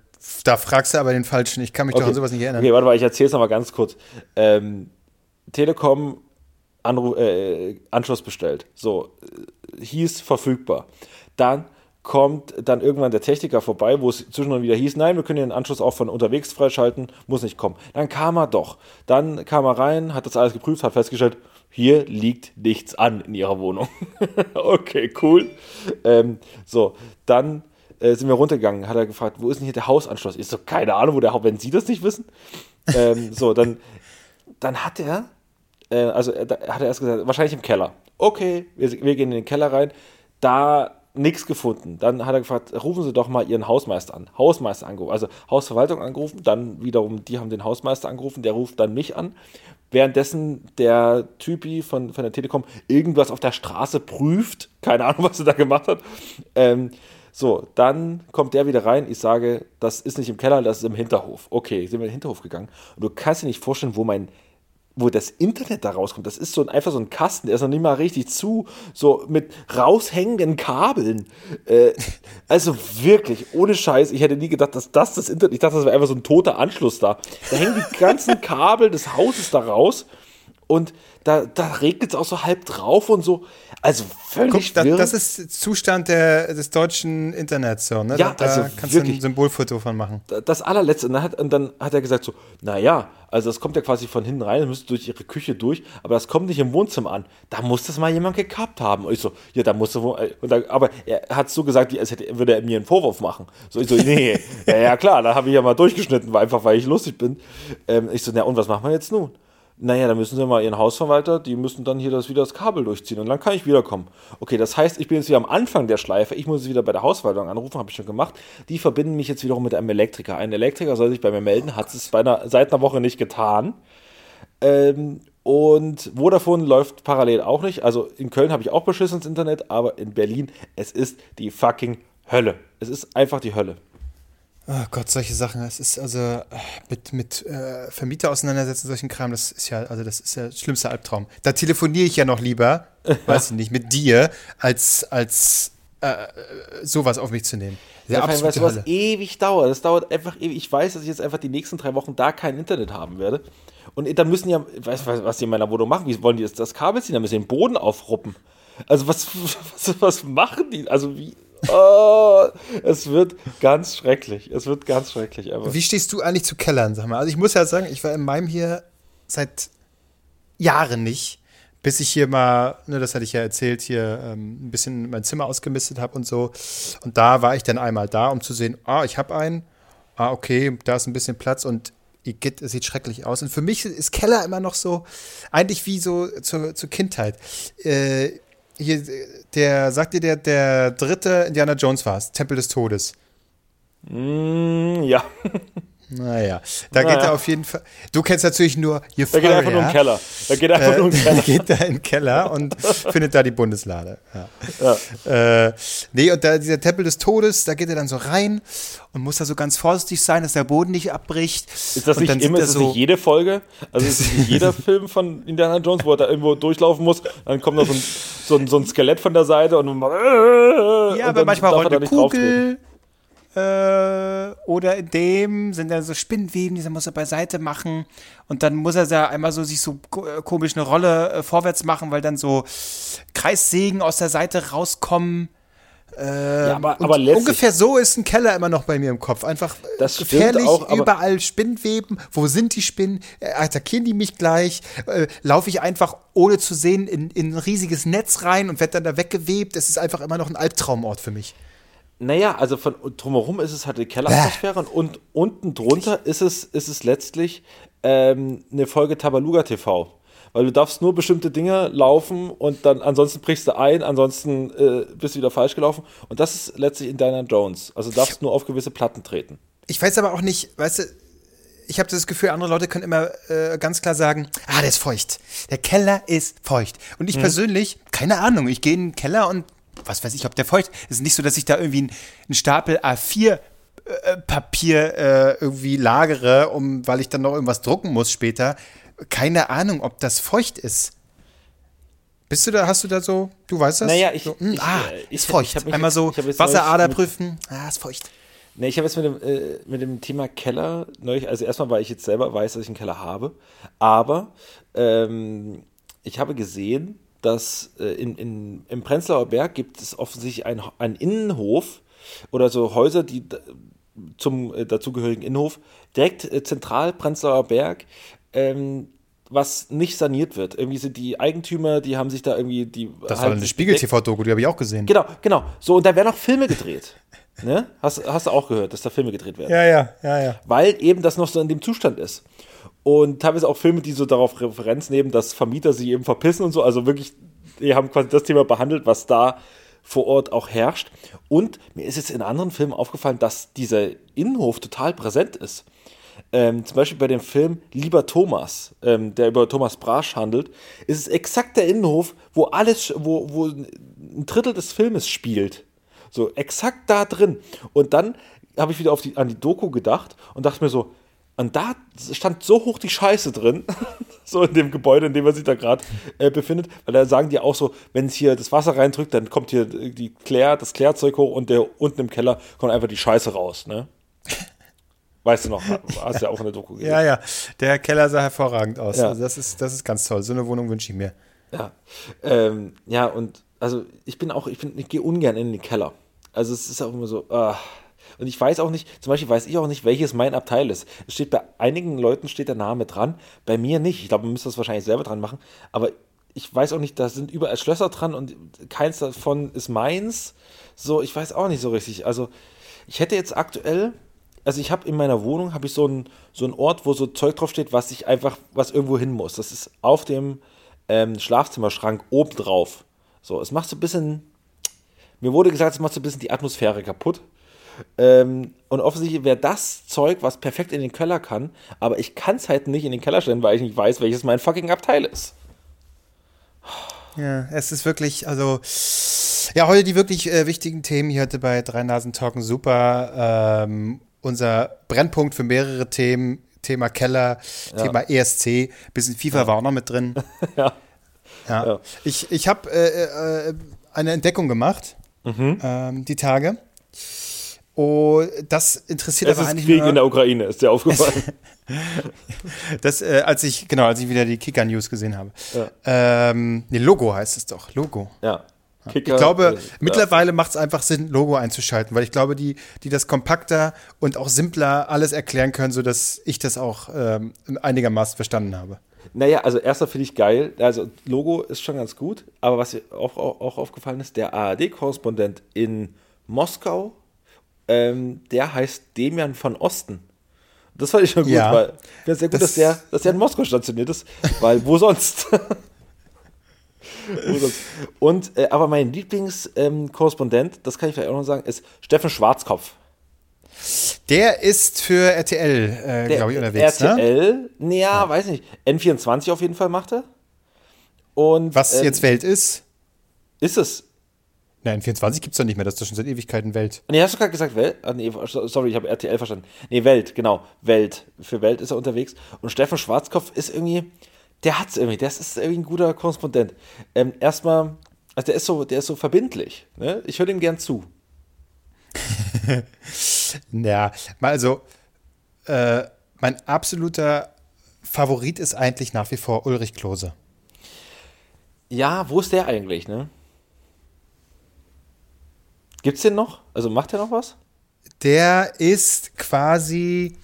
da fragst du aber den Falschen. Ich kann mich okay. doch an sowas nicht erinnern. Okay, warte mal, ich erzähle es nochmal ganz kurz. Ähm, Telekom Anruf, äh, Anschluss bestellt. So, äh, hieß verfügbar. Dann kommt dann irgendwann der Techniker vorbei, wo es zwischendurch wieder hieß, nein, wir können den Anschluss auch von unterwegs freischalten, muss nicht kommen. Dann kam er doch. Dann kam er rein, hat das alles geprüft, hat festgestellt, hier liegt nichts an in ihrer Wohnung. [laughs] okay, cool. Ähm, so, dann äh, sind wir runtergegangen, hat er gefragt, wo ist denn hier der Hausanschluss? Ich so, keine Ahnung, wo der Haus, wenn Sie das nicht wissen. ähm, so, dann, dann hat er, äh, also äh, hat er erst gesagt, wahrscheinlich im Keller. Okay, wir, wir gehen in den Keller rein. Da nichts gefunden. Dann hat er gefragt, rufen Sie doch mal Ihren Hausmeister an. Hausmeister angerufen, also Hausverwaltung angerufen, dann wiederum, die haben den Hausmeister angerufen, der ruft dann mich an. Währenddessen der Typi von, von der Telekom irgendwas auf der Straße prüft. Keine Ahnung, was er da gemacht hat. Ähm, so, dann kommt der wieder rein. Ich sage, das ist nicht im Keller, das ist im Hinterhof. Okay, sind wir in den Hinterhof gegangen. Und du kannst dir nicht vorstellen, wo mein wo das Internet da rauskommt. Das ist so ein, einfach so ein Kasten, der ist noch nicht mal richtig zu, so mit raushängenden Kabeln. Äh, also wirklich, ohne Scheiß, ich hätte nie gedacht, dass das das Internet, ich dachte, das wäre einfach so ein toter Anschluss da. Da hängen die ganzen Kabel des Hauses da raus und da, da regnet es auch so halb drauf und so. Also völlig Guck, da, Das ist Zustand der, des deutschen Internets so, ne? Ja, da, da also kannst wirklich, du ein Symbolfoto von machen. Das allerletzte. Und dann, hat, und dann hat er gesagt so, naja, also das kommt ja quasi von hinten rein, das müsste durch ihre Küche durch, aber das kommt nicht im Wohnzimmer an. Da muss das mal jemand gekappt haben. Und ich so, ja, da musste wohl, aber er hat es so gesagt, wie als hätte, würde er mir einen Vorwurf machen. So, ich so, nee, [laughs] ja, ja klar, da habe ich ja mal durchgeschnitten, einfach weil ich lustig bin. Ähm, ich so, na und was machen wir jetzt nun? Naja, dann müssen sie mal ihren Hausverwalter, die müssen dann hier das wieder das Kabel durchziehen und dann kann ich wiederkommen. Okay, das heißt, ich bin jetzt wieder am Anfang der Schleife, ich muss wieder bei der Hausverwaltung anrufen, habe ich schon gemacht. Die verbinden mich jetzt wiederum mit einem Elektriker. Ein Elektriker soll sich bei mir melden, hat es einer, seit einer Woche nicht getan. Ähm, und Vodafone läuft parallel auch nicht. Also in Köln habe ich auch beschissenes Internet, aber in Berlin, es ist die fucking Hölle. Es ist einfach die Hölle. Oh Gott, solche Sachen. Es ist also äh, mit, mit äh, Vermieter auseinandersetzen, solchen Kram, das ist ja, also das ist ja der schlimmste Albtraum. Da telefoniere ich ja noch lieber, [laughs] weiß ich nicht, mit dir, als, als äh, sowas auf mich zu nehmen. Der ja, weißt du, was ewig dauert. Das dauert einfach ewig. Ich weiß, dass ich jetzt einfach die nächsten drei Wochen da kein Internet haben werde. Und dann müssen ja, weißt du, was die in meiner Wohnung machen? Wie wollen die jetzt das Kabel ziehen? Dann müssen sie den Boden aufruppen. Also was, [laughs] was, was machen die? Also wie, Oh, es wird ganz schrecklich. Es wird ganz schrecklich. Aber. Wie stehst du eigentlich zu Kellern, sag mal? Also ich muss ja sagen, ich war in meinem hier seit Jahren nicht, bis ich hier mal, ne, das hatte ich ja erzählt, hier ähm, ein bisschen mein Zimmer ausgemistet habe und so. Und da war ich dann einmal da, um zu sehen, ah, ich habe einen. Ah, okay, da ist ein bisschen Platz und es sieht schrecklich aus. Und für mich ist Keller immer noch so, eigentlich wie so zur, zur Kindheit. Äh, hier, der, sagt dir der, der dritte Indiana Jones war es, Tempel des Todes. Mm, ja. [laughs] Naja, da naja. geht er auf jeden Fall. Du kennst natürlich nur Euphoria. Da geht er einfach nur in den Keller. Da geht er einfach äh, nur in den [laughs] Keller. Da geht er in den Keller und findet da die Bundeslade. Ja. ja. Äh, nee, und da dieser Tempel des Todes, da geht er dann so rein und muss da so ganz vorsichtig sein, dass der Boden nicht abbricht. Ist das nicht immer, ist das so nicht jede Folge? Also ist es nicht [laughs] jeder Film von Indiana Jones, wo er da irgendwo durchlaufen muss, dann kommt noch so ein, so ein, so ein Skelett von der Seite und, und ja, aber manchmal rollt eine Kugel. Äh, oder in dem sind dann so Spinnweben, die muss er beiseite machen und dann muss er ja einmal so sich so äh, komisch eine Rolle äh, vorwärts machen, weil dann so Kreissägen aus der Seite rauskommen. Äh, ja, aber, aber ungefähr so ist ein Keller immer noch bei mir im Kopf. Einfach das gefährlich, auch, überall Spinnweben. Wo sind die Spinnen? Attackieren die mich gleich? Äh, Laufe ich einfach ohne zu sehen in, in ein riesiges Netz rein und werde dann da weggewebt? Es ist einfach immer noch ein Albtraumort für mich. Naja, also von drumherum ist es halt die Kelleratmosphäre und, und unten drunter ist es, ist es letztlich ähm, eine Folge Tabaluga TV. Weil du darfst nur bestimmte Dinge laufen und dann ansonsten brichst du ein, ansonsten äh, bist du wieder falsch gelaufen. Und das ist letztlich Indiana Jones. Also du darfst nur auf gewisse Platten treten. Ich weiß aber auch nicht, weißt du, ich habe das Gefühl, andere Leute können immer äh, ganz klar sagen, ah, der ist feucht. Der Keller ist feucht. Und ich hm. persönlich, keine Ahnung, ich gehe in den Keller und was weiß ich, ob der feucht. Es ist nicht so, dass ich da irgendwie einen Stapel A4 äh, Papier äh, irgendwie lagere, um, weil ich dann noch irgendwas drucken muss später. Keine Ahnung, ob das feucht ist. Bist du da, hast du da so, du weißt das? Naja, ich, so, mh, hm, ich, ah, ich, ist feucht. Ich, Einmal so Wasserader prüfen, ah, ist feucht. Nee, ich habe jetzt mit dem, äh, mit dem Thema Keller neulich, also erstmal, weil ich jetzt selber weiß, dass ich einen Keller habe, aber ähm, ich habe gesehen, dass äh, in, in, im Prenzlauer Berg gibt es offensichtlich einen, einen Innenhof oder so Häuser, die zum äh, dazugehörigen Innenhof, direkt äh, zentral Prenzlauer Berg, ähm, was nicht saniert wird. Irgendwie sind die Eigentümer, die haben sich da irgendwie die. Das halt war eine Spiegel-TV-Doku, die habe ich auch gesehen. Genau, genau. So, und da werden auch Filme gedreht. ne? hast, hast du auch gehört, dass da Filme gedreht werden? Ja, ja, ja, ja. Weil eben das noch so in dem Zustand ist. Und teilweise auch Filme, die so darauf Referenz nehmen, dass Vermieter sich eben verpissen und so. Also wirklich, die haben quasi das Thema behandelt, was da vor Ort auch herrscht. Und mir ist jetzt in anderen Filmen aufgefallen, dass dieser Innenhof total präsent ist. Ähm, zum Beispiel bei dem Film Lieber Thomas, ähm, der über Thomas Brasch handelt, ist es exakt der Innenhof, wo alles, wo, wo ein Drittel des Filmes spielt. So, exakt da drin. Und dann habe ich wieder auf die, an die Doku gedacht und dachte mir so, und da stand so hoch die Scheiße drin, [laughs] so in dem Gebäude, in dem man sich da gerade äh, befindet, weil da sagen die auch so, wenn es hier das Wasser reindrückt, dann kommt hier die Klär, das Klärzeug hoch und der unten im Keller kommt einfach die Scheiße raus, ne? [laughs] Weißt du noch, hast ja auch in der Doku gesehen. Ja, ja, der Keller sah hervorragend aus. Ja. Also das, ist, das ist ganz toll. So eine Wohnung wünsche ich mir. Ja. Ähm, ja, und also ich bin auch, ich, ich gehe ungern in den Keller. Also es ist auch immer so, ah, und ich weiß auch nicht, zum Beispiel weiß ich auch nicht, welches mein Abteil ist. Es steht bei einigen Leuten steht der Name dran, bei mir nicht. Ich glaube, man müsste das wahrscheinlich selber dran machen. Aber ich weiß auch nicht, da sind überall Schlösser dran und keins davon ist meins. So, ich weiß auch nicht so richtig. Also, ich hätte jetzt aktuell, also ich habe in meiner Wohnung habe ich so einen so Ort, wo so Zeug draufsteht, was ich einfach, was irgendwo hin muss. Das ist auf dem ähm, Schlafzimmerschrank oben drauf. So, es macht so ein bisschen, mir wurde gesagt, es macht so ein bisschen die Atmosphäre kaputt. Ähm, und offensichtlich wäre das Zeug, was perfekt in den Keller kann, aber ich kann es halt nicht in den Keller stellen, weil ich nicht weiß, welches mein fucking Abteil ist. Ja, es ist wirklich, also, ja, heute die wirklich äh, wichtigen Themen hier heute bei Drei Nasen Talken super. Ähm, unser Brennpunkt für mehrere Themen, Thema Keller, ja. Thema ESC, bisschen FIFA ja. war auch noch mit drin. [laughs] ja. ja. Ich, ich habe äh, äh, eine Entdeckung gemacht, mhm. ähm, die Tage. Oh, das interessiert es aber ist eigentlich Krieg nur, in der Ukraine, ist dir aufgefallen? [laughs] das, äh, als ich, genau, als ich wieder die Kicker-News gesehen habe. Ja. Ähm, nee, Logo heißt es doch, Logo. Ja. Kicker, ich glaube, äh, mittlerweile macht es einfach Sinn, Logo einzuschalten, weil ich glaube, die, die das kompakter und auch simpler alles erklären können, sodass ich das auch ähm, einigermaßen verstanden habe. Naja, also erster finde ich geil. Also Logo ist schon ganz gut, aber was mir auch, auch, auch aufgefallen ist, der ARD-Korrespondent in Moskau ähm, der heißt Demian von Osten. Das fand ich schon gut, ja, weil ja sehr gut, das, dass, der, dass der in Moskau stationiert ist, weil wo sonst? [laughs] wo sonst? Und äh, aber mein Lieblingskorrespondent, ähm, das kann ich vielleicht auch noch sagen, ist Steffen Schwarzkopf. Der ist für RTL, äh, glaube ich, unterwegs. RTL, ne? ja, ja, weiß nicht. N24 auf jeden Fall macht er. Und, Was ähm, jetzt Welt ist? Ist es. Nein, 24 gibt es doch nicht mehr, das ist doch schon seit Ewigkeiten Welt. Nee, hast du gerade gesagt Welt? Ah, nee, sorry, ich habe RTL verstanden. Nee, Welt, genau. Welt. Für Welt ist er unterwegs. Und Steffen Schwarzkopf ist irgendwie, der hat's irgendwie, der ist irgendwie ein guter Korrespondent. Ähm, erstmal, also der ist so, der ist so verbindlich. Ne? Ich höre dem gern zu. [laughs] ja, also, äh, mein absoluter Favorit ist eigentlich nach wie vor Ulrich Klose. Ja, wo ist der eigentlich, ne? Gibt's den noch? Also macht er noch was? Der ist quasi,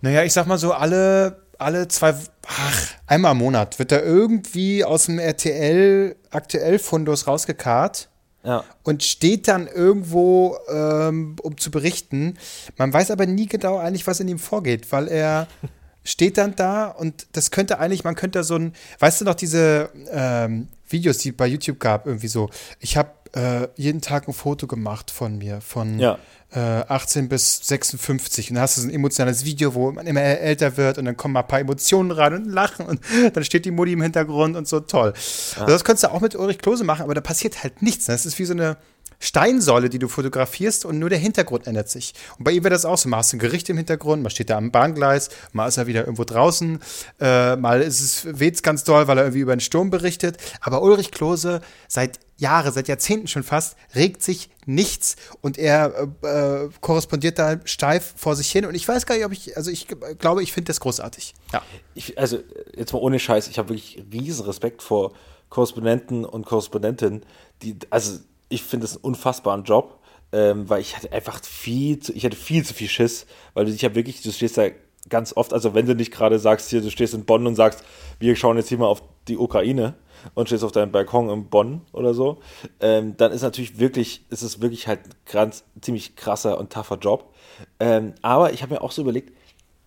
naja, ich sag mal so, alle, alle zwei, ach, einmal im Monat wird er irgendwie aus dem RTL aktuell Fundus rausgekarrt. Ja. Und steht dann irgendwo, ähm, um zu berichten. Man weiß aber nie genau eigentlich, was in ihm vorgeht, weil er [laughs] steht dann da und das könnte eigentlich, man könnte so ein, weißt du noch, diese ähm, Videos, die bei YouTube gab, irgendwie so, ich habe äh, jeden Tag ein Foto gemacht von mir, von ja. äh, 18 bis 56. Und dann hast du so ein emotionales Video, wo man immer älter wird und dann kommen mal ein paar Emotionen rein und lachen und [laughs] dann steht die Mutti im Hintergrund und so toll. Ja. Also das könntest du auch mit Ulrich Klose machen, aber da passiert halt nichts. Das ist wie so eine Steinsäule, die du fotografierst und nur der Hintergrund ändert sich. Und bei ihm wäre das auch so. Mal hast du ein Gericht im Hintergrund, mal steht er am Bahngleis, mal ist er wieder irgendwo draußen, äh, mal ist es, weht's ganz doll, weil er irgendwie über einen Sturm berichtet. Aber Ulrich Klose seit Jahren, seit Jahrzehnten schon fast, regt sich nichts und er äh, äh, korrespondiert da steif vor sich hin. Und ich weiß gar nicht, ob ich, also ich glaube, ich finde das großartig. Ja. Ich, also jetzt mal ohne Scheiß, ich habe wirklich riesen Respekt vor Korrespondenten und Korrespondentinnen, die, also ich finde es einen unfassbaren Job, ähm, weil ich hatte einfach viel zu, ich hatte viel zu viel Schiss, weil dich ja wirklich, du stehst da ganz oft, also wenn du nicht gerade sagst, hier, du stehst in Bonn und sagst, wir schauen jetzt hier mal auf die Ukraine und stehst auf deinem Balkon in Bonn oder so, ähm, dann ist natürlich wirklich, ist es wirklich halt ganz, ziemlich krasser und tougher Job. Ähm, aber ich habe mir auch so überlegt,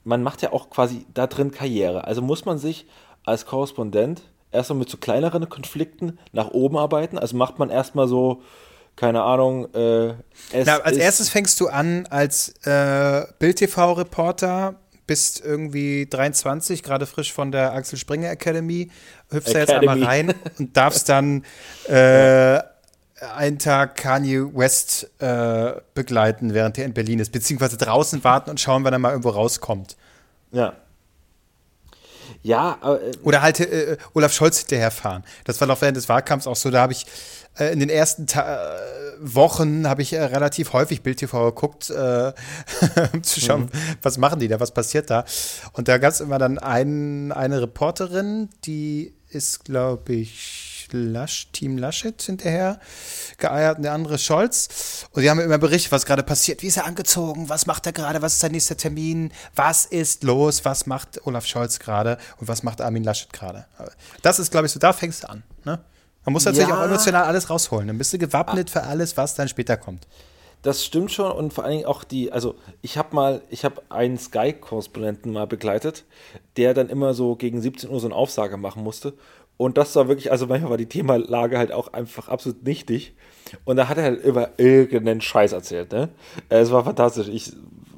man macht ja auch quasi da drin Karriere. Also muss man sich als Korrespondent erstmal mit so kleineren Konflikten nach oben arbeiten. Also macht man erstmal so, keine Ahnung. Äh, Na, als erstes fängst du an als äh, Bild-TV-Reporter, bist irgendwie 23, gerade frisch von der Axel Springer Academy, hüpfst da jetzt einmal rein [laughs] und darfst dann äh, einen Tag Kanye West äh, begleiten, während er in Berlin ist, beziehungsweise draußen warten und schauen, wenn er mal irgendwo rauskommt. Ja. Ja, äh, Oder halt äh, Olaf Scholz hinterherfahren. Das war noch während des Wahlkampfs auch so. Da habe ich äh, in den ersten Ta äh, Wochen habe ich äh, relativ häufig Bild TV geguckt, äh, [laughs] um zu schauen, mhm. was machen die da, was passiert da. Und da gab es immer dann ein, eine Reporterin, die ist, glaube ich, Lasch, Team Laschet hinterher geeiert und der andere Scholz. Und die haben immer berichtet, was gerade passiert. Wie ist er angezogen? Was macht er gerade? Was ist sein nächster Termin? Was ist los? Was macht Olaf Scholz gerade? Und was macht Armin Laschet gerade? Das ist, glaube ich, so, da fängst du an. Ne? Man muss tatsächlich ja. auch emotional alles rausholen. Dann bist du gewappnet für alles, was dann später kommt. Das stimmt schon und vor allen Dingen auch die, also ich habe mal, ich habe einen Sky-Korrespondenten mal begleitet, der dann immer so gegen 17 Uhr so einen Aufsager machen musste. Und das war wirklich, also manchmal war die Themalage halt auch einfach absolut nichtig. Und da hat er halt über irgendeinen Scheiß erzählt, ne? Es war fantastisch. Ich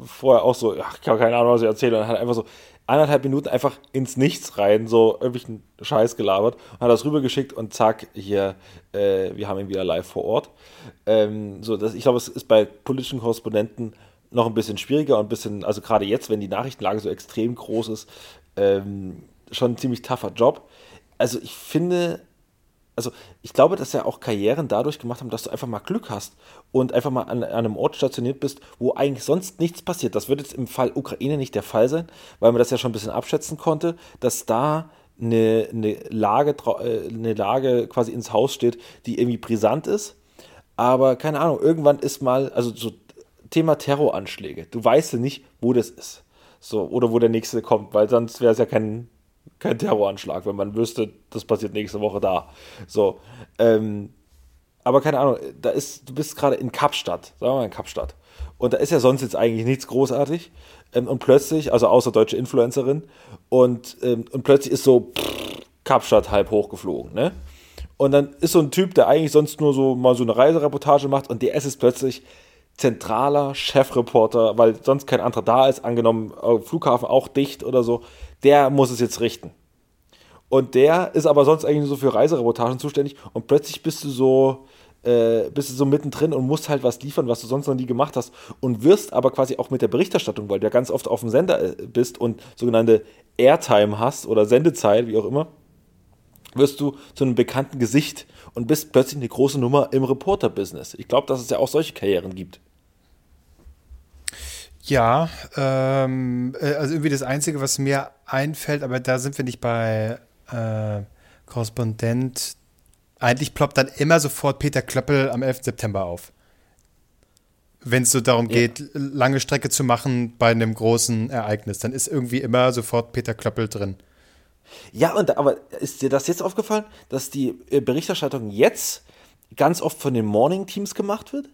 vorher auch so, ach, ich habe keine Ahnung, was ich erzähle. Und hat einfach so, anderthalb Minuten einfach ins Nichts rein, so irgendwelchen Scheiß gelabert und hat das rübergeschickt und zack, hier, äh, wir haben ihn wieder live vor Ort. Ähm, so, das, ich glaube, es ist bei politischen Korrespondenten noch ein bisschen schwieriger und ein bisschen, also gerade jetzt, wenn die Nachrichtenlage so extrem groß ist, ähm, schon ein ziemlich tougher Job. Also ich finde, also ich glaube, dass ja auch Karrieren dadurch gemacht haben, dass du einfach mal Glück hast und einfach mal an, an, einem Ort stationiert bist, wo eigentlich sonst nichts passiert. Das wird jetzt im Fall Ukraine nicht der Fall sein, weil man das ja schon ein bisschen abschätzen konnte, dass da eine, eine, Lage, äh, eine Lage quasi ins Haus steht, die irgendwie brisant ist. Aber keine Ahnung, irgendwann ist mal, also so Thema Terroranschläge. Du weißt ja nicht, wo das ist. So, oder wo der nächste kommt, weil sonst wäre es ja kein kein Terroranschlag, wenn man wüsste, das passiert nächste Woche da. So. Ähm, aber keine Ahnung, da ist, du bist gerade in Kapstadt, sagen wir mal in Kapstadt. Und da ist ja sonst jetzt eigentlich nichts großartig. Ähm, und plötzlich, also außer deutsche Influencerin, und, ähm, und plötzlich ist so pff, Kapstadt halb hochgeflogen, ne? Und dann ist so ein Typ, der eigentlich sonst nur so mal so eine Reisereportage macht und der ist plötzlich zentraler Chefreporter, weil sonst kein anderer da ist, angenommen äh, Flughafen auch dicht oder so, der muss es jetzt richten. Und der ist aber sonst eigentlich nur so für Reisereportagen zuständig und plötzlich bist du so, äh, bist du so mittendrin und musst halt was liefern, was du sonst noch nie gemacht hast und wirst aber quasi auch mit der Berichterstattung, weil du ja ganz oft auf dem Sender äh, bist und sogenannte Airtime hast oder Sendezeit, wie auch immer, wirst du zu einem bekannten Gesicht und bist plötzlich eine große Nummer im Reporter-Business. Ich glaube, dass es ja auch solche Karrieren gibt. Ja, ähm, äh, also irgendwie das Einzige, was mir einfällt, aber da sind wir nicht bei äh, Korrespondent. Eigentlich ploppt dann immer sofort Peter Klöppel am 11. September auf. Wenn es so darum ja. geht, lange Strecke zu machen bei einem großen Ereignis, dann ist irgendwie immer sofort Peter Klöppel drin. Ja, und aber ist dir das jetzt aufgefallen, dass die äh, Berichterstattung jetzt ganz oft von den Morning Teams gemacht wird?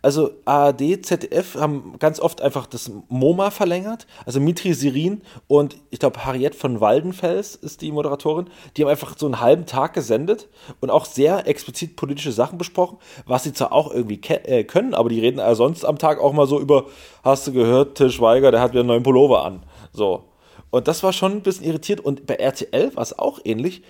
Also ARD, ZDF haben ganz oft einfach das MoMA verlängert. Also Mitri Sirin und ich glaube Harriet von Waldenfels ist die Moderatorin. Die haben einfach so einen halben Tag gesendet und auch sehr explizit politische Sachen besprochen, was sie zwar auch irgendwie äh, können, aber die reden sonst am Tag auch mal so über, hast du gehört, Til Schweiger, der hat wieder einen neuen Pullover an. So. Und das war schon ein bisschen irritiert. Und bei RTL war es auch ähnlich,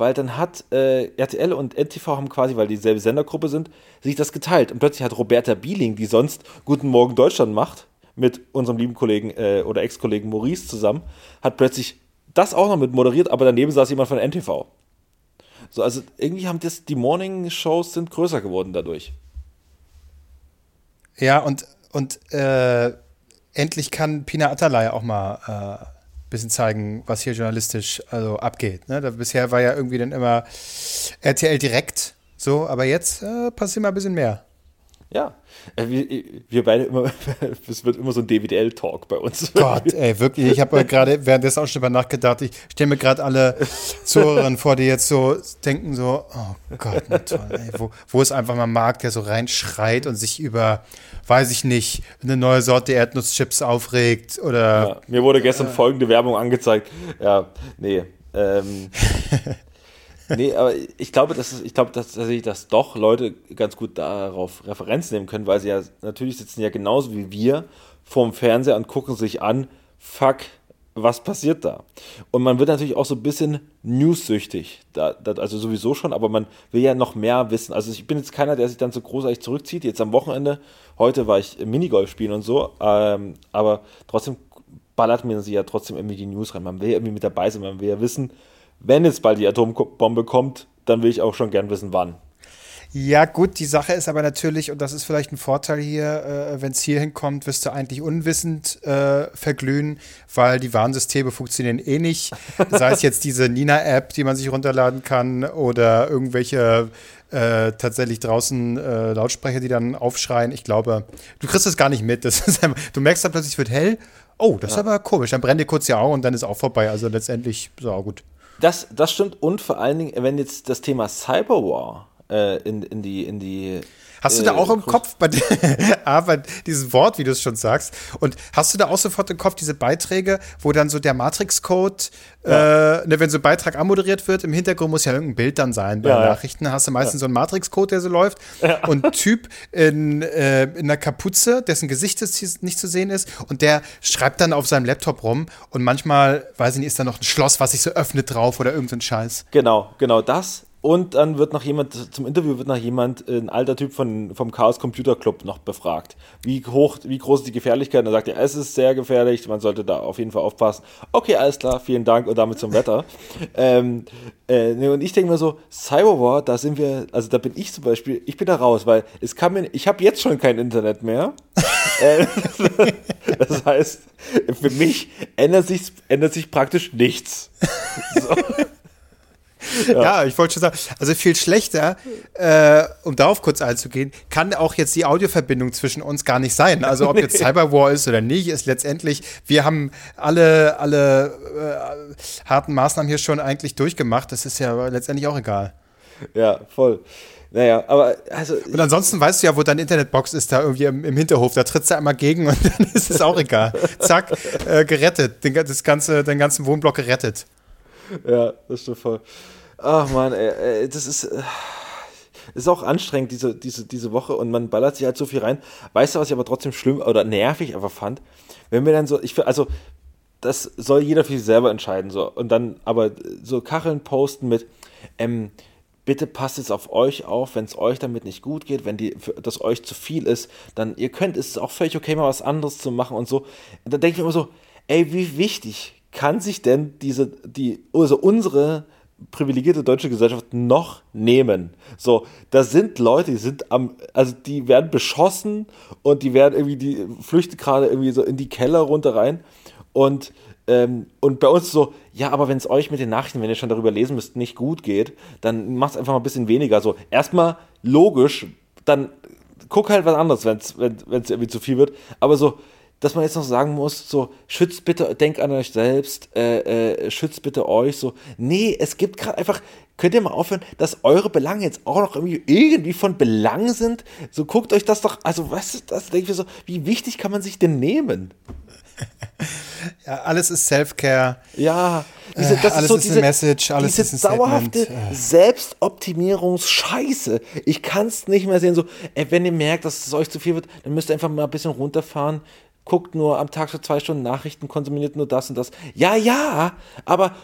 weil dann hat äh, RTL und NTV haben quasi, weil die dieselbe Sendergruppe sind, sich das geteilt. Und plötzlich hat Roberta Bieling, die sonst Guten Morgen Deutschland macht, mit unserem lieben Kollegen äh, oder Ex-Kollegen Maurice zusammen, hat plötzlich das auch noch mit moderiert, aber daneben saß jemand von NTV. So, also irgendwie haben das, die Morning-Shows sind größer geworden dadurch. Ja, und, und äh, endlich kann Pina Atalay auch mal äh, bisschen zeigen, was hier journalistisch also abgeht. Ne? Da, bisher war ja irgendwie dann immer RTL direkt so, aber jetzt äh, passiert mal ein bisschen mehr. Ja, äh, wir, wir beide immer, [laughs] es wird immer so ein DWDL-Talk bei uns. Gott, ey, wirklich. Ich habe [laughs] gerade währenddessen auch schon über nachgedacht. Ich stelle mir gerade alle Zuhörerinnen vor, die jetzt so denken: so, oh Gott, na toll, ey, wo, wo ist einfach mal Markt, der so reinschreit und sich über, weiß ich nicht, eine neue Sorte Erdnusschips aufregt oder. Ja, mir wurde gestern äh, folgende Werbung angezeigt. Ja, nee. Ähm, [laughs] nee, aber ich glaube, dass ich glaube dass, tatsächlich, dass doch Leute ganz gut darauf Referenz nehmen können, weil sie ja natürlich sitzen ja genauso wie wir vorm Fernseher und gucken sich an, fuck, was passiert da? Und man wird natürlich auch so ein bisschen newssüchtig, da, da, also sowieso schon, aber man will ja noch mehr wissen. Also ich bin jetzt keiner, der sich dann so großartig zurückzieht. Jetzt am Wochenende, heute war ich Minigolf spielen und so, ähm, aber trotzdem ballert mir sie ja trotzdem irgendwie die News rein. Man will ja irgendwie mit dabei sein, man will ja wissen, wenn jetzt bald die Atombombe kommt, dann will ich auch schon gern wissen, wann. Ja, gut, die Sache ist aber natürlich, und das ist vielleicht ein Vorteil hier, äh, wenn es hier hinkommt, wirst du eigentlich unwissend äh, verglühen, weil die Warnsysteme funktionieren eh nicht. Sei es jetzt diese Nina-App, die man sich runterladen kann, oder irgendwelche äh, tatsächlich draußen äh, Lautsprecher, die dann aufschreien. Ich glaube, du kriegst das gar nicht mit. Einfach, du merkst dann plötzlich, es wird hell. Oh, das ja. ist aber komisch. Dann brennt dir kurz die Augen und dann ist auch vorbei. Also letztendlich, so, gut. Das, das stimmt. Und vor allen Dingen, wenn jetzt das Thema Cyberwar äh, in, in die, in die Hast du da auch im Kopf bei aber [laughs] dieses Wort, wie du es schon sagst, und hast du da auch sofort im Kopf diese Beiträge, wo dann so der Matrix-Code, ja. äh, ne, wenn so ein Beitrag anmoderiert wird, im Hintergrund muss ja irgendein Bild dann sein bei ja, Nachrichten, hast du meistens ja. so einen Matrix-Code, der so läuft. Und ein Typ in, äh, in einer Kapuze, dessen Gesicht nicht zu sehen ist. Und der schreibt dann auf seinem Laptop rum. Und manchmal, weiß ich nicht, ist da noch ein Schloss, was sich so öffnet drauf oder irgendein Scheiß. Genau, genau das und dann wird noch jemand, zum Interview wird noch jemand, ein alter Typ von, vom Chaos Computer Club noch befragt. Wie hoch, wie groß ist die Gefährlichkeit? Und er sagt er, es ist sehr gefährlich, man sollte da auf jeden Fall aufpassen. Okay, alles klar, vielen Dank und damit zum Wetter. [laughs] ähm, äh, und ich denke mir so, Cyberwar, da sind wir, also da bin ich zum Beispiel, ich bin da raus, weil es kann mir, ich habe jetzt schon kein Internet mehr. [laughs] Äh, das heißt, für mich ändert sich, ändert sich praktisch nichts. So. [laughs] [laughs] Ja. ja, ich wollte schon sagen, also viel schlechter, äh, um darauf kurz einzugehen, kann auch jetzt die Audioverbindung zwischen uns gar nicht sein. Also ob jetzt [laughs] Cyberwar ist oder nicht, ist letztendlich, wir haben alle, alle äh, harten Maßnahmen hier schon eigentlich durchgemacht. Das ist ja letztendlich auch egal. Ja, voll. Naja, aber also. Und ansonsten weißt du ja, wo deine Internetbox ist, da irgendwie im, im Hinterhof. Da trittst du einmal gegen und [laughs] dann ist es auch egal. Zack, äh, gerettet. Den, das ganze, den ganzen Wohnblock gerettet. Ja, das stimmt voll. Ach man, ey, das ist, äh, ist auch anstrengend, diese, diese, diese Woche und man ballert sich halt so viel rein. Weißt du, was ich aber trotzdem schlimm oder nervig einfach fand? Wenn wir dann so, ich also, das soll jeder für sich selber entscheiden, so. Und dann aber so Kacheln posten mit, ähm, bitte passt jetzt auf euch auf, wenn es euch damit nicht gut geht, wenn die, das euch zu viel ist, dann ihr könnt, ist es auch völlig okay, mal was anderes zu machen und so. Und da denke ich mir immer so, ey, wie wichtig kann sich denn diese, die, also unsere privilegierte deutsche Gesellschaft noch nehmen. So, da sind Leute, die sind am, also die werden beschossen und die werden irgendwie, die flüchten gerade irgendwie so in die Keller runter rein und ähm, und bei uns so, ja, aber wenn es euch mit den Nachrichten, wenn ihr schon darüber lesen müsst, nicht gut geht, dann macht es einfach mal ein bisschen weniger. So, erstmal logisch, dann guck halt was anderes, wenn es irgendwie zu viel wird. Aber so, dass man jetzt noch sagen muss, so, schützt bitte, denkt an euch selbst, äh, äh, schützt bitte euch, so. Nee, es gibt gerade einfach, könnt ihr mal aufhören, dass eure Belange jetzt auch noch irgendwie, irgendwie von Belang sind? So, guckt euch das doch, also, was ist das, denke ich so, wie wichtig kann man sich denn nehmen? [laughs] Ja, alles ist Self-Care. Ja, diese, das alles ist, so ist diese, eine Message, alles diese ist ein dauerhafte Statement. Selbstoptimierungsscheiße. Ich kann es nicht mehr sehen. So, ey, wenn ihr merkt, dass es euch zu viel wird, dann müsst ihr einfach mal ein bisschen runterfahren guckt nur am Tag für zwei Stunden Nachrichten, konsumiert nur das und das. Ja, ja, aber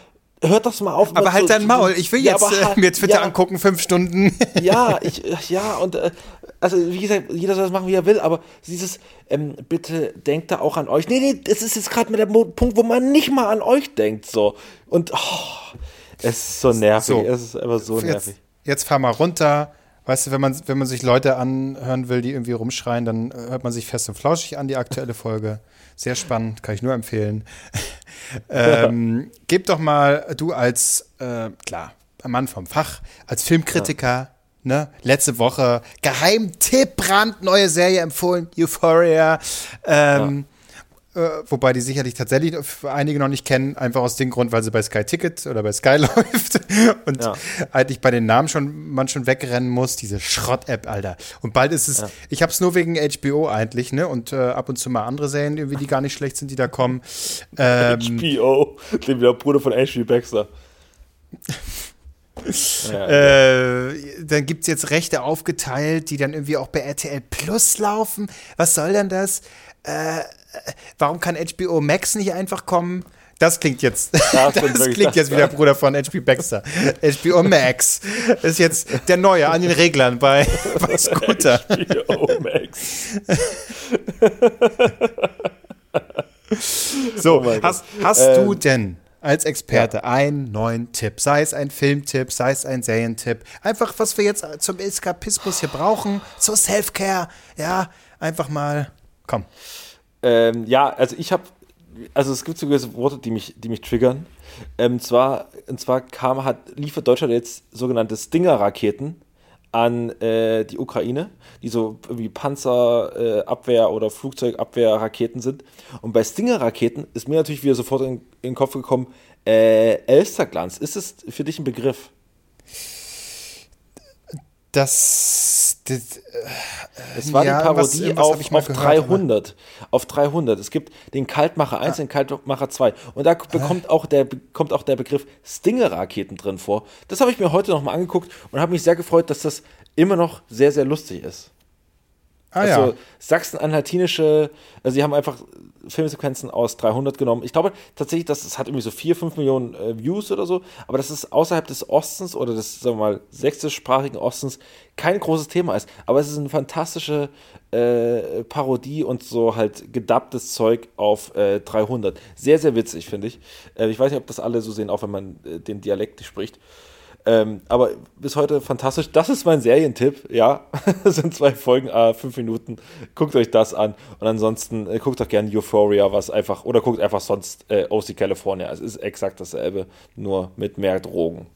hört doch mal auf. Aber halt dein Maul. Ich will ja, jetzt äh, mir Twitter ja, angucken, fünf Stunden. [laughs] Ja, ich, ja, und äh, also wie gesagt, jeder soll das machen, wie er will, aber dieses, ähm, bitte denkt da auch an euch. Nee, nee, das ist jetzt gerade mit der Punkt, wo man nicht mal an euch denkt, so. Und oh, es ist so nervig. So, es ist einfach so nervig. Jetzt, jetzt fahr mal runter, Weißt du, wenn man, wenn man sich Leute anhören will, die irgendwie rumschreien, dann hört man sich fest und flauschig an, die aktuelle Folge. Sehr spannend, kann ich nur empfehlen. [laughs] Ähm, gib doch mal, du als, äh, klar, Mann vom Fach, als Filmkritiker, ja. ne, letzte Woche, Geheimtipp, brandneue Serie empfohlen, Euphoria. Ähm, ja äh, wobei die sicherlich tatsächlich einige noch nicht kennen, einfach aus dem Grund, weil sie bei Sky Ticket oder bei Sky [laughs] läuft und ja. eigentlich bei den Namen schon man schon wegrennen muss, diese Schrott-App, Alter. Und bald ist es, ja. ich habe es nur wegen HBO eigentlich, ne? Und äh, ab und zu mal andere Serien, irgendwie, die gar nicht schlecht sind, die da kommen. Ähm, HBO, dem der Bruder von H.P. Baxter. [laughs] Ja, äh, dann gibt es jetzt Rechte aufgeteilt, die dann irgendwie auch bei RTL Plus laufen. Was soll denn das? Äh, warum kann HBO Max nicht einfach kommen? Das klingt jetzt, das, [laughs] das klingt jetzt wie der Bruder von HP Baxter. HBO Max ist jetzt der Neue an den Reglern bei, [laughs] bei Scooter. HBO Max. [laughs] so, oh hast, hast ähm, du denn als Experte ja. einen neuen Tipp, sei es ein Filmtipp, sei es ein Serientipp, einfach was wir jetzt zum Eskapismus hier brauchen, so Self-Care, ja, einfach mal, komm. Ähm, ja, also ich habe, also es gibt so gewisse Worte, die mich, die mich triggern. Ähm, zwar, und zwar kam, hat, liefert Deutschland jetzt sogenannte Stinger-Raketen an äh, die Ukraine, die so wie Panzerabwehr äh, oder Flugzeugabwehrraketen sind. Und bei Stinger-Raketen ist mir natürlich wieder sofort in, in den Kopf gekommen, äh, Elsterglanz. Ist es für dich ein Begriff? Das, das, äh, es war ja, die Parodie was, was auf, auf 300. Aber. Auf 300. Es gibt den Kaltmacher 1, ah. den Kaltmacher 2. Und da bekommt auch der, kommt auch der Begriff Stinger-Raketen drin vor. Das habe ich mir heute nochmal angeguckt und habe mich sehr gefreut, dass das immer noch sehr, sehr lustig ist. Ah, also ja. sachsen-anhaltinische, also sie haben einfach Filmsequenzen aus 300 genommen. Ich glaube tatsächlich, dass es hat irgendwie so 4, 5 Millionen äh, Views oder so, aber dass es außerhalb des Ostens oder des, sagen wir mal, sächsischsprachigen Ostens kein großes Thema ist. Aber es ist eine fantastische äh, Parodie und so halt gedapptes Zeug auf äh, 300. Sehr, sehr witzig, finde ich. Äh, ich weiß nicht, ob das alle so sehen, auch wenn man äh, den Dialekt spricht. Ähm, aber bis heute fantastisch. Das ist mein Serientipp. Ja, [laughs] das sind zwei Folgen, äh, fünf Minuten. Guckt euch das an. Und ansonsten äh, guckt doch gerne Euphoria, was einfach, oder guckt einfach sonst äh, OC California. Es ist exakt dasselbe, nur mit mehr Drogen.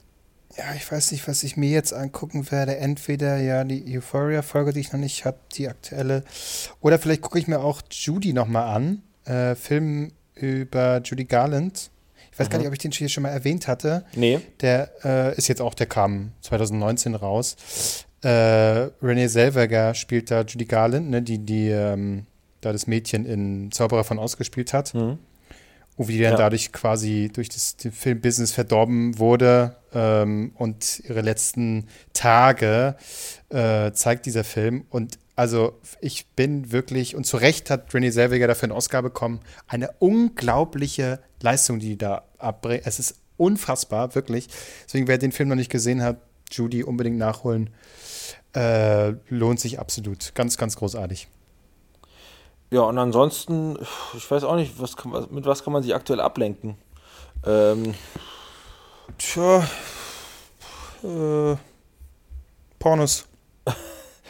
Ja, ich weiß nicht, was ich mir jetzt angucken werde. Entweder ja die Euphoria-Folge, die ich noch nicht habe, die aktuelle. Oder vielleicht gucke ich mir auch Judy nochmal an. Äh, Film über Judy Garland ich weiß mhm. gar nicht, ob ich den hier schon mal erwähnt hatte. Nee. Der äh, ist jetzt auch, der kam 2019 raus. Äh, Renee Zellweger spielt da Judy Garland, ne, die, die ähm, da das Mädchen in Zauberer von Oz gespielt hat. Mhm. Und wie die dann ja. dadurch quasi durch das Filmbusiness verdorben wurde ähm, und ihre letzten Tage äh, zeigt dieser Film. Und also ich bin wirklich, und zu Recht hat Renee Zellweger dafür einen Oscar bekommen, eine unglaubliche Leistung, die die da abbringt. Es ist unfassbar, wirklich. Deswegen, wer den Film noch nicht gesehen hat, Judy unbedingt nachholen. Äh, lohnt sich absolut. Ganz, ganz großartig. Ja, und ansonsten, ich weiß auch nicht, was kann, mit was kann man sich aktuell ablenken? Ähm. Tja. Äh, Pornos.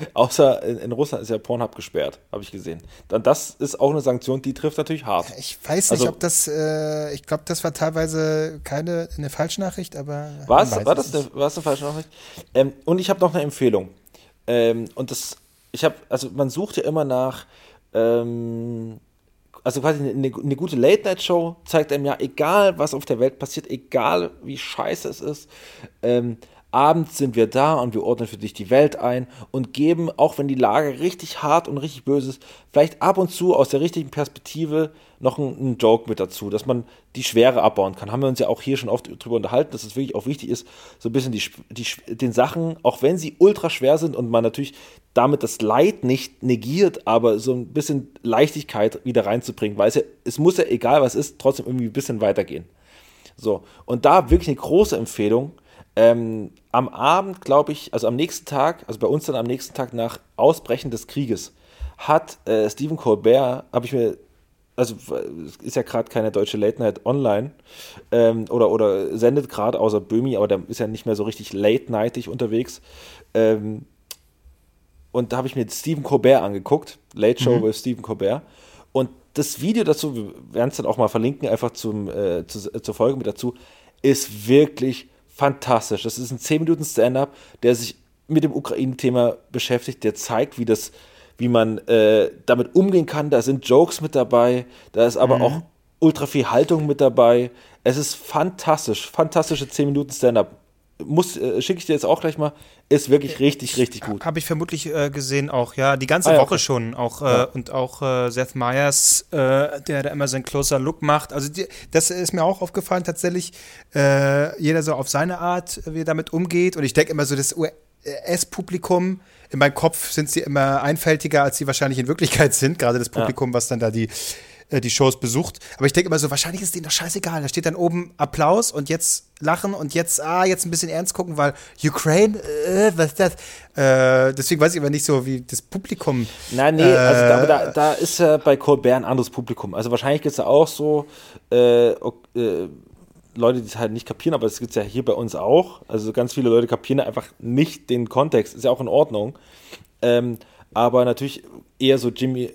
[laughs] Außer in, in, Russland ist ja Pornhub gesperrt, habe ich gesehen. Dann das ist auch eine Sanktion, die trifft natürlich hart. Ich weiß nicht, also, ob das, äh, ich glaube, das war teilweise keine eine Falschnachricht, aber. War es, war das eine, war es eine Falschnachricht? Ähm, und ich habe noch eine Empfehlung. Ähm, und das, ich habe, also man sucht ja immer nach, ähm, also quasi eine, eine gute Late-Night-Show zeigt einem ja, egal was auf der Welt passiert, egal wie scheiße es ist, ähm, Abends sind wir da und wir ordnen für dich die Welt ein und geben, auch wenn die Lage richtig hart und richtig böse ist, vielleicht ab und zu aus der richtigen Perspektive noch einen, Joke mit dazu, dass man die Schwere abbauen kann. Haben wir uns ja auch hier schon oft drüber unterhalten, dass es wirklich auch wichtig ist, so ein bisschen die, die, den Sachen, auch wenn sie ultra schwer sind und man natürlich damit das Leid nicht negiert, aber so ein bisschen Leichtigkeit wieder reinzubringen, weil es, ja, es muss ja, egal was ist, trotzdem irgendwie ein bisschen weitergehen. So, und da wirklich eine große Empfehlung, ähm, am Abend, glaube ich, also am nächsten Tag, also bei uns dann am nächsten Tag nach Ausbrechen des Krieges, hat äh, Stephen Colbert, habe ich mir, also ist ja gerade keine deutsche Late Night online ähm, oder, oder sendet gerade außer Böhmi, aber der ist ja nicht mehr so richtig late nightig unterwegs. Ähm, und da habe ich mir Stephen Colbert angeguckt, Late Show mhm. with Stephen Colbert. Und das Video dazu, wir werden es dann auch mal verlinken, einfach zum, äh, zu, äh, zur Folge mit dazu, ist wirklich fantastisch. Das ist ein 10 Minuten Stand-up, der sich mit dem Ukraine-Thema beschäftigt, der zeigt, wie das, wie man äh, damit umgehen kann. Da sind Jokes mit dabei, da ist aber mhm. auch ultra viel Haltung mit dabei. Es ist fantastisch, fantastische 10 Minuten Stand-up muss, äh, schicke ich dir jetzt auch gleich mal, ist wirklich richtig, richtig gut. Habe ich vermutlich äh, gesehen auch, ja, die ganze ah, ja, Woche okay. schon auch äh, ja. und auch äh, Seth Meyers, äh, der da immer seinen Closer Look macht. Also die, das ist mir auch aufgefallen tatsächlich, äh, jeder so auf seine Art, wie er damit umgeht und ich denke immer so, das US-Publikum, in meinem Kopf sind sie immer einfältiger, als sie wahrscheinlich in Wirklichkeit [laughs] sind, gerade das Publikum, ja. was dann da die äh, die Shows besucht. Aber ich denke immer so, wahrscheinlich ist denen doch scheißegal. Da steht dann oben Applaus und jetzt lachen und jetzt, ah, jetzt ein bisschen ernst gucken, weil Ukraine, äh, was ist das? Äh, deswegen weiß ich aber nicht so, wie das Publikum. Nein, nee, also da, da, da ist ja bei Colbert ein anderes Publikum. Also wahrscheinlich gibt es ja auch so äh, äh, Leute, die es halt nicht kapieren, aber das gibt es ja hier bei uns auch. Also ganz viele Leute kapieren einfach nicht den Kontext, ist ja auch in Ordnung. Ähm, aber natürlich eher so Jimmy,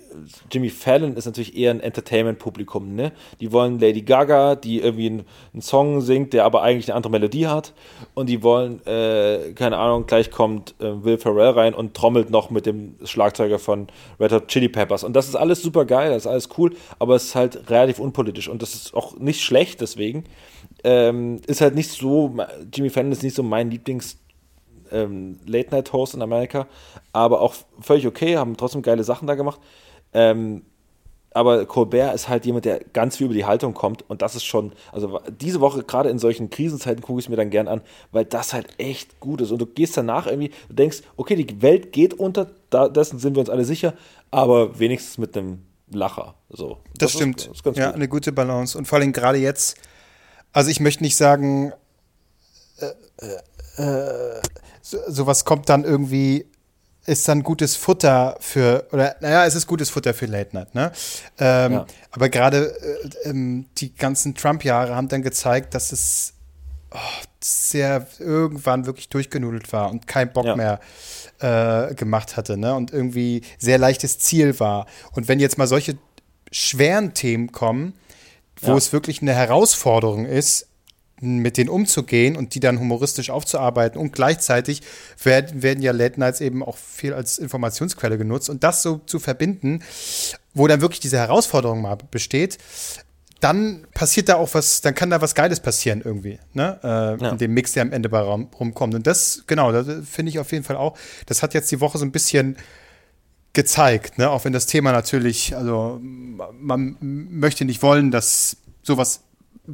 Jimmy Fallon ist natürlich eher ein Entertainment-Publikum, ne? Die wollen Lady Gaga, die irgendwie einen, einen, Song singt, der aber eigentlich eine andere Melodie hat. Und die wollen, äh, keine Ahnung, gleich kommt äh, Will Ferrell rein und trommelt noch mit dem Schlagzeuger von Red Hot Chili Peppers. Und das ist alles super geil, das ist alles cool, aber es ist halt relativ unpolitisch. Und das ist auch nicht schlecht deswegen. Ähm, ist halt nicht so, Jimmy Fallon ist nicht so mein Lieblings- ähm, Late-Night-Host in Amerika, aber auch völlig okay, haben trotzdem geile Sachen da gemacht. Ähm, aber Colbert ist halt jemand, der ganz viel über die Haltung kommt und das ist schon, also diese Woche, gerade in solchen Krisenzeiten, gucke ich es mir dann gern an, weil das halt echt gut ist und du gehst danach irgendwie, du denkst, okay, die Welt geht unter, da, dessen sind wir uns alle sicher, aber wenigstens mit einem Lacher. So. Das, das stimmt. Ist, ist ja, gut. eine gute Balance und vor allem gerade jetzt, also ich möchte nicht sagen, äh, äh, so, sowas kommt dann irgendwie, ist dann gutes Futter für, oder naja, es ist gutes Futter für Late Night, ne? Ähm, ja. Aber gerade äh, ähm, die ganzen Trump-Jahre haben dann gezeigt, dass es oh, sehr irgendwann wirklich durchgenudelt war und kein Bock ja. mehr äh, gemacht hatte, ne? Und irgendwie sehr leichtes Ziel war. Und wenn jetzt mal solche schweren Themen kommen, wo ja. es wirklich eine Herausforderung ist, mit denen umzugehen und die dann humoristisch aufzuarbeiten. Und gleichzeitig werden, werden ja Late Nights eben auch viel als Informationsquelle genutzt. Und das so zu verbinden, wo dann wirklich diese Herausforderung mal besteht, dann passiert da auch was, dann kann da was Geiles passieren irgendwie, ne? Äh, ja. In dem Mix, der am Ende bei Raum, rumkommt. Und das, genau, das finde ich auf jeden Fall auch. Das hat jetzt die Woche so ein bisschen gezeigt, ne? Auch wenn das Thema natürlich, also man möchte nicht wollen, dass sowas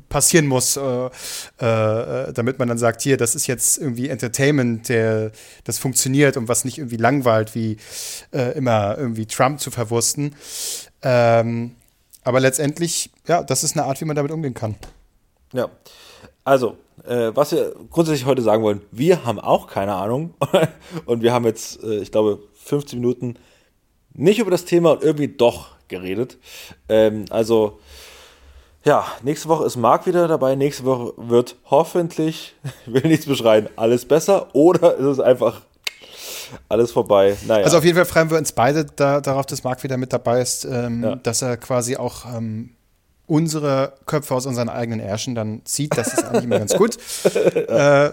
passieren muss, äh, äh, damit man dann sagt, hier, das ist jetzt irgendwie Entertainment, der das funktioniert und was nicht irgendwie langweilt, wie äh, immer irgendwie Trump zu verwursten. Ähm, aber letztendlich, ja, das ist eine Art, wie man damit umgehen kann. Ja, also, äh, was wir grundsätzlich heute sagen wollen, wir haben auch keine Ahnung [laughs] und wir haben jetzt, äh, ich glaube, 15 Minuten nicht über das Thema und irgendwie doch geredet. Ähm, also, ja, nächste Woche ist Marc wieder dabei. Nächste Woche wird hoffentlich, ich [laughs] will nichts beschreien, alles besser oder ist es einfach alles vorbei. Naja. Also auf jeden Fall freuen wir uns beide da, darauf, dass Marc wieder mit dabei ist, ähm, ja. dass er quasi auch ähm, unsere Köpfe aus unseren eigenen Ärschen dann zieht. Das ist eigentlich immer ganz gut. [laughs] äh,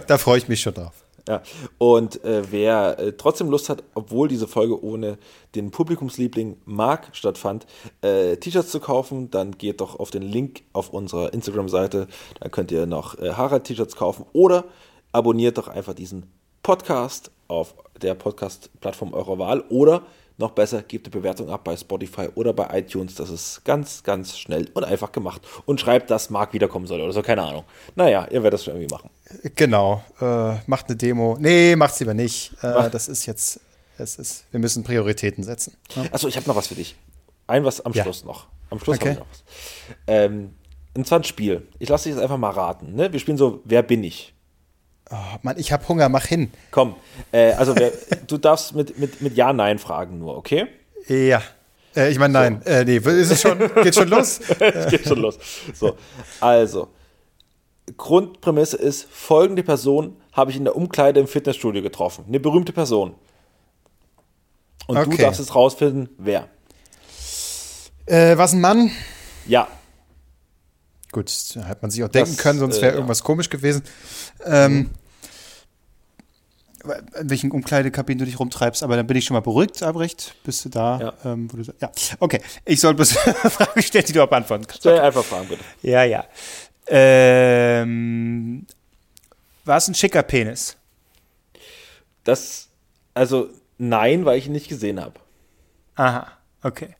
[laughs] da freue ich mich schon drauf. Ja, und äh, wer äh, trotzdem Lust hat, obwohl diese Folge ohne den Publikumsliebling Mark stattfand, äh, T-Shirts zu kaufen, dann geht doch auf den Link auf unserer Instagram-Seite. Da könnt ihr noch äh, Harald-T-Shirts kaufen oder abonniert doch einfach diesen Podcast auf der Podcast-Plattform eurer Wahl oder noch besser, gebt eine Bewertung ab bei Spotify oder bei iTunes. Das ist ganz, ganz schnell und einfach gemacht. Und schreibt, dass Marc wiederkommen soll oder so, keine Ahnung. Naja, ihr werdet das schon irgendwie machen. Genau. Äh, macht eine Demo. Nee, macht's lieber nicht. Äh, das ist jetzt, es ist, wir müssen Prioritäten setzen. Ja? Achso, ich habe noch was für dich. Ein was am ja. Schluss noch. Am Schluss okay. habe ich noch was. Ähm, und zwar ein Spiel. Ich lasse dich jetzt einfach mal raten. Ne? Wir spielen so, wer bin ich? Oh, Mann, ich habe Hunger, mach hin. Komm, äh, also wer, [laughs] du darfst mit, mit, mit Ja, Nein fragen nur, okay? Ja. Äh, ich meine, nein. So. Äh, nee, ist es schon, geht schon los? [laughs] es geht schon los. So, also, Grundprämisse ist, folgende Person habe ich in der Umkleide im Fitnessstudio getroffen. Eine berühmte Person. Und okay. du darfst jetzt rausfinden, wer. Äh, was ein Mann? Ja. Gut, hat man sich auch denken das, können, sonst wäre äh, irgendwas ja. komisch gewesen. Ähm. In welchen Umkleidekabinen du dich rumtreibst, aber dann bin ich schon mal beruhigt, Albrecht. Bist du da? Ja. Ähm, du, ja. Okay, ich soll bloß [laughs] Fragen stellen, die du auch beantworten kannst. Stell einfach Fragen, bitte. Ja, ja. Ähm, war es ein schicker Penis? Das, also nein, weil ich ihn nicht gesehen habe. Aha, okay.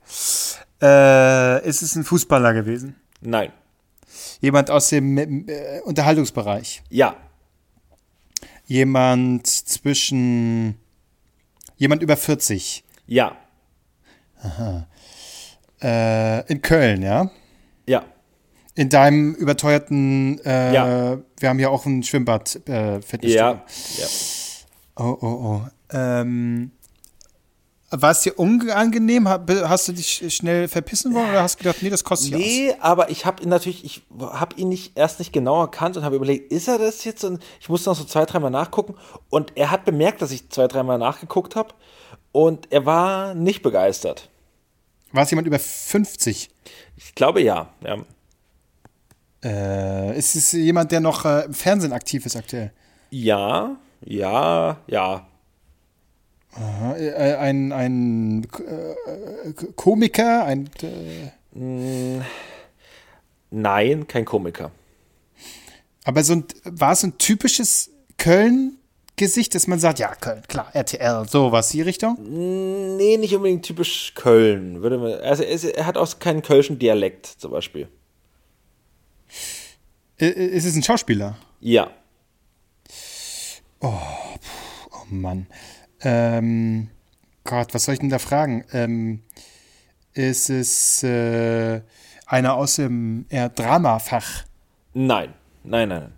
Äh, ist es ein Fußballer gewesen? Nein. Jemand aus dem äh, Unterhaltungsbereich? Ja. Jemand zwischen. Jemand über 40? Ja. Aha. Äh, in Köln, ja? Ja. In deinem überteuerten, äh, ja. wir haben ja auch ein Schwimmbad, äh, Fitnessstudio. Ja. ja. Oh, oh, oh. Ähm, war es dir unangenehm? Hast du dich schnell verpissen wollen oder hast du gedacht, nee, das kostet Nee, aus? aber ich habe ihn natürlich, ich habe ihn nicht erst nicht genau erkannt und habe überlegt, ist er das jetzt? Und ich musste noch so zwei, dreimal nachgucken und er hat bemerkt, dass ich zwei, dreimal nachgeguckt habe und er war nicht begeistert. War es jemand über 50? Ich glaube ja, ja. Äh, ist es jemand, der noch äh, im Fernsehen aktiv ist aktuell? Ja, ja, ja. Aha, äh, ein, ein äh, Komiker, ein. Äh Nein, kein Komiker. Aber so ein, war es ein typisches Köln-Gesicht, dass man sagt, ja, Köln, klar, RTL, sowas, die Richtung? Nee, nicht unbedingt typisch Köln. Würde man, also er hat auch keinen kölschen Dialekt zum Beispiel. Ist es ein Schauspieler? Ja. Oh, oh Mann. Ähm, Gott, was soll ich denn da fragen? Ähm, ist es äh, einer aus dem eher Dramafach? Nein, nein, nein.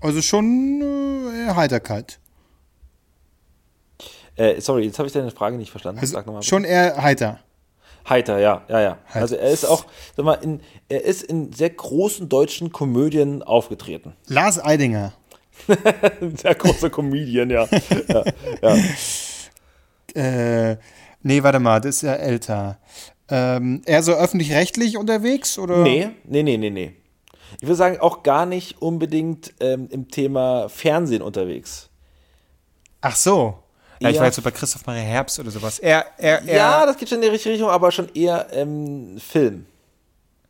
Also schon äh, Heiterkeit. Äh, sorry, jetzt habe ich deine Frage nicht verstanden. Also Sag nochmal. Schon eher heiter. Heiter, ja, ja, ja. Heiter. Also er ist auch, sag mal, in, er ist in sehr großen deutschen Komödien aufgetreten. Lars Eidinger. [laughs] sehr großer Comedian, ja. ja, ja. Äh, nee, warte mal, das ist ja älter. Ähm, eher so öffentlich-rechtlich unterwegs, oder? Nee, nee, nee, nee, nee. Ich würde sagen, auch gar nicht unbedingt ähm, im Thema Fernsehen unterwegs. Ach so. Ja, ich war jetzt so bei Christoph Maria Herbst oder sowas. Er, er, er, ja, das geht schon in die richtige Richtung, aber schon eher ähm, Film.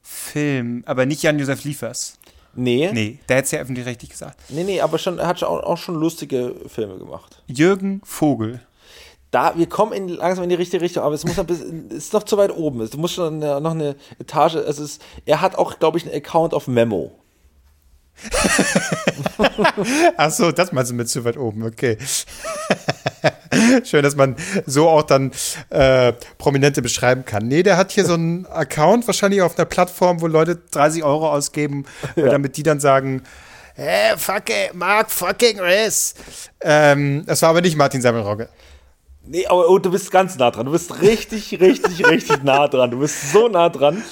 Film, aber nicht Jan-Josef Liefers. Nee. Nee, der hätte es ja öffentlich-rechtlich gesagt. Nee, nee, aber schon, er hat auch, auch schon lustige Filme gemacht. Jürgen Vogel. Da, wir kommen in, langsam in die richtige Richtung, aber es muss noch bis, [laughs] ist noch zu weit oben. Es muss schon noch eine Etage. Es ist, er hat auch, glaube ich, einen Account auf Memo. [laughs] Ach so, das meinst du mit zu weit oben, okay. [laughs] Schön, dass man so auch dann äh, Prominente beschreiben kann. Nee, der hat hier so einen Account, wahrscheinlich auf einer Plattform, wo Leute 30 Euro ausgeben, ja. damit die dann sagen, hey, fuck it, Mark fucking Riss. Ähm, das war aber nicht Martin Sammelrogge. Nee, aber oh, du bist ganz nah dran. Du bist richtig, richtig, richtig [laughs] nah dran. Du bist so nah dran.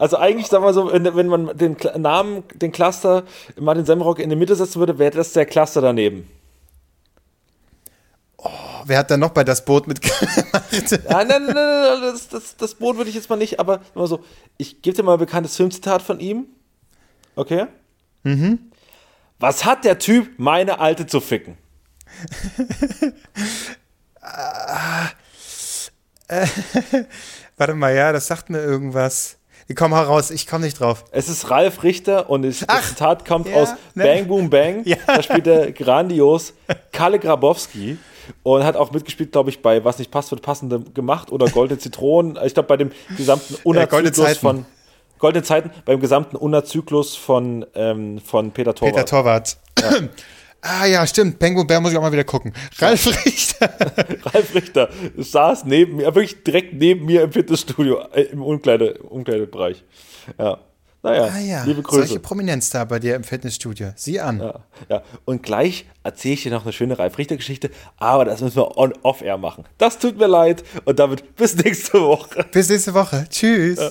Also eigentlich, sagen wir so, wenn, man den Namen, den Cluster Martin Semmelrogge in die Mitte setzen würde, wäre das der Cluster daneben. Oh, wer hat da noch bei das Boot mitgemacht? nein, nein, nein, nein, das, das, das Boot würde ich jetzt mal nicht, aber mal so, ich gebe dir mal ein bekanntes Filmzitat von ihm. Okay? Mhm. Was hat der Typ, meine Alte zu ficken? [laughs] äh, [laughs] warte mal, ja, das sagt mir irgendwas. Kommen heraus, ich komme nicht drauf. Es ist Ralf Richter und das Zitat kommt ja, aus ne? Bang Boom Bang. [laughs] Ja. Da spielt er grandios Kalle Grabowski und hat auch mitgespielt, glaube ich, bei Was nicht passt, wird passende gemacht oder Goldene [laughs] Zitronen. Ich glaube, bei dem gesamten Unerzyklus ja, von Goldene Zeiten, beim gesamten Unerzyklus von, ähm, von Peter Torwart. Peter Torwart. Ja. [clears throat] Ah ja, stimmt. Penguin Bär muss ich auch mal wieder gucken. Ralf Richter. [laughs] Ralf Richter saß neben mir, wirklich direkt neben mir im Fitnessstudio, äh, im Umkleide, Umkleidebereich. Ja. Naja, ah, ja. liebe Grüße. Solche Prominenz da bei dir im Fitnessstudio. Sieh an. Ja, ja. Und gleich erzähle ich dir noch eine schöne Ralf Richter-Geschichte, aber das müssen wir on-off-air machen. Das tut mir leid und damit bis nächste Woche. Bis nächste Woche. Tschüss. Ja.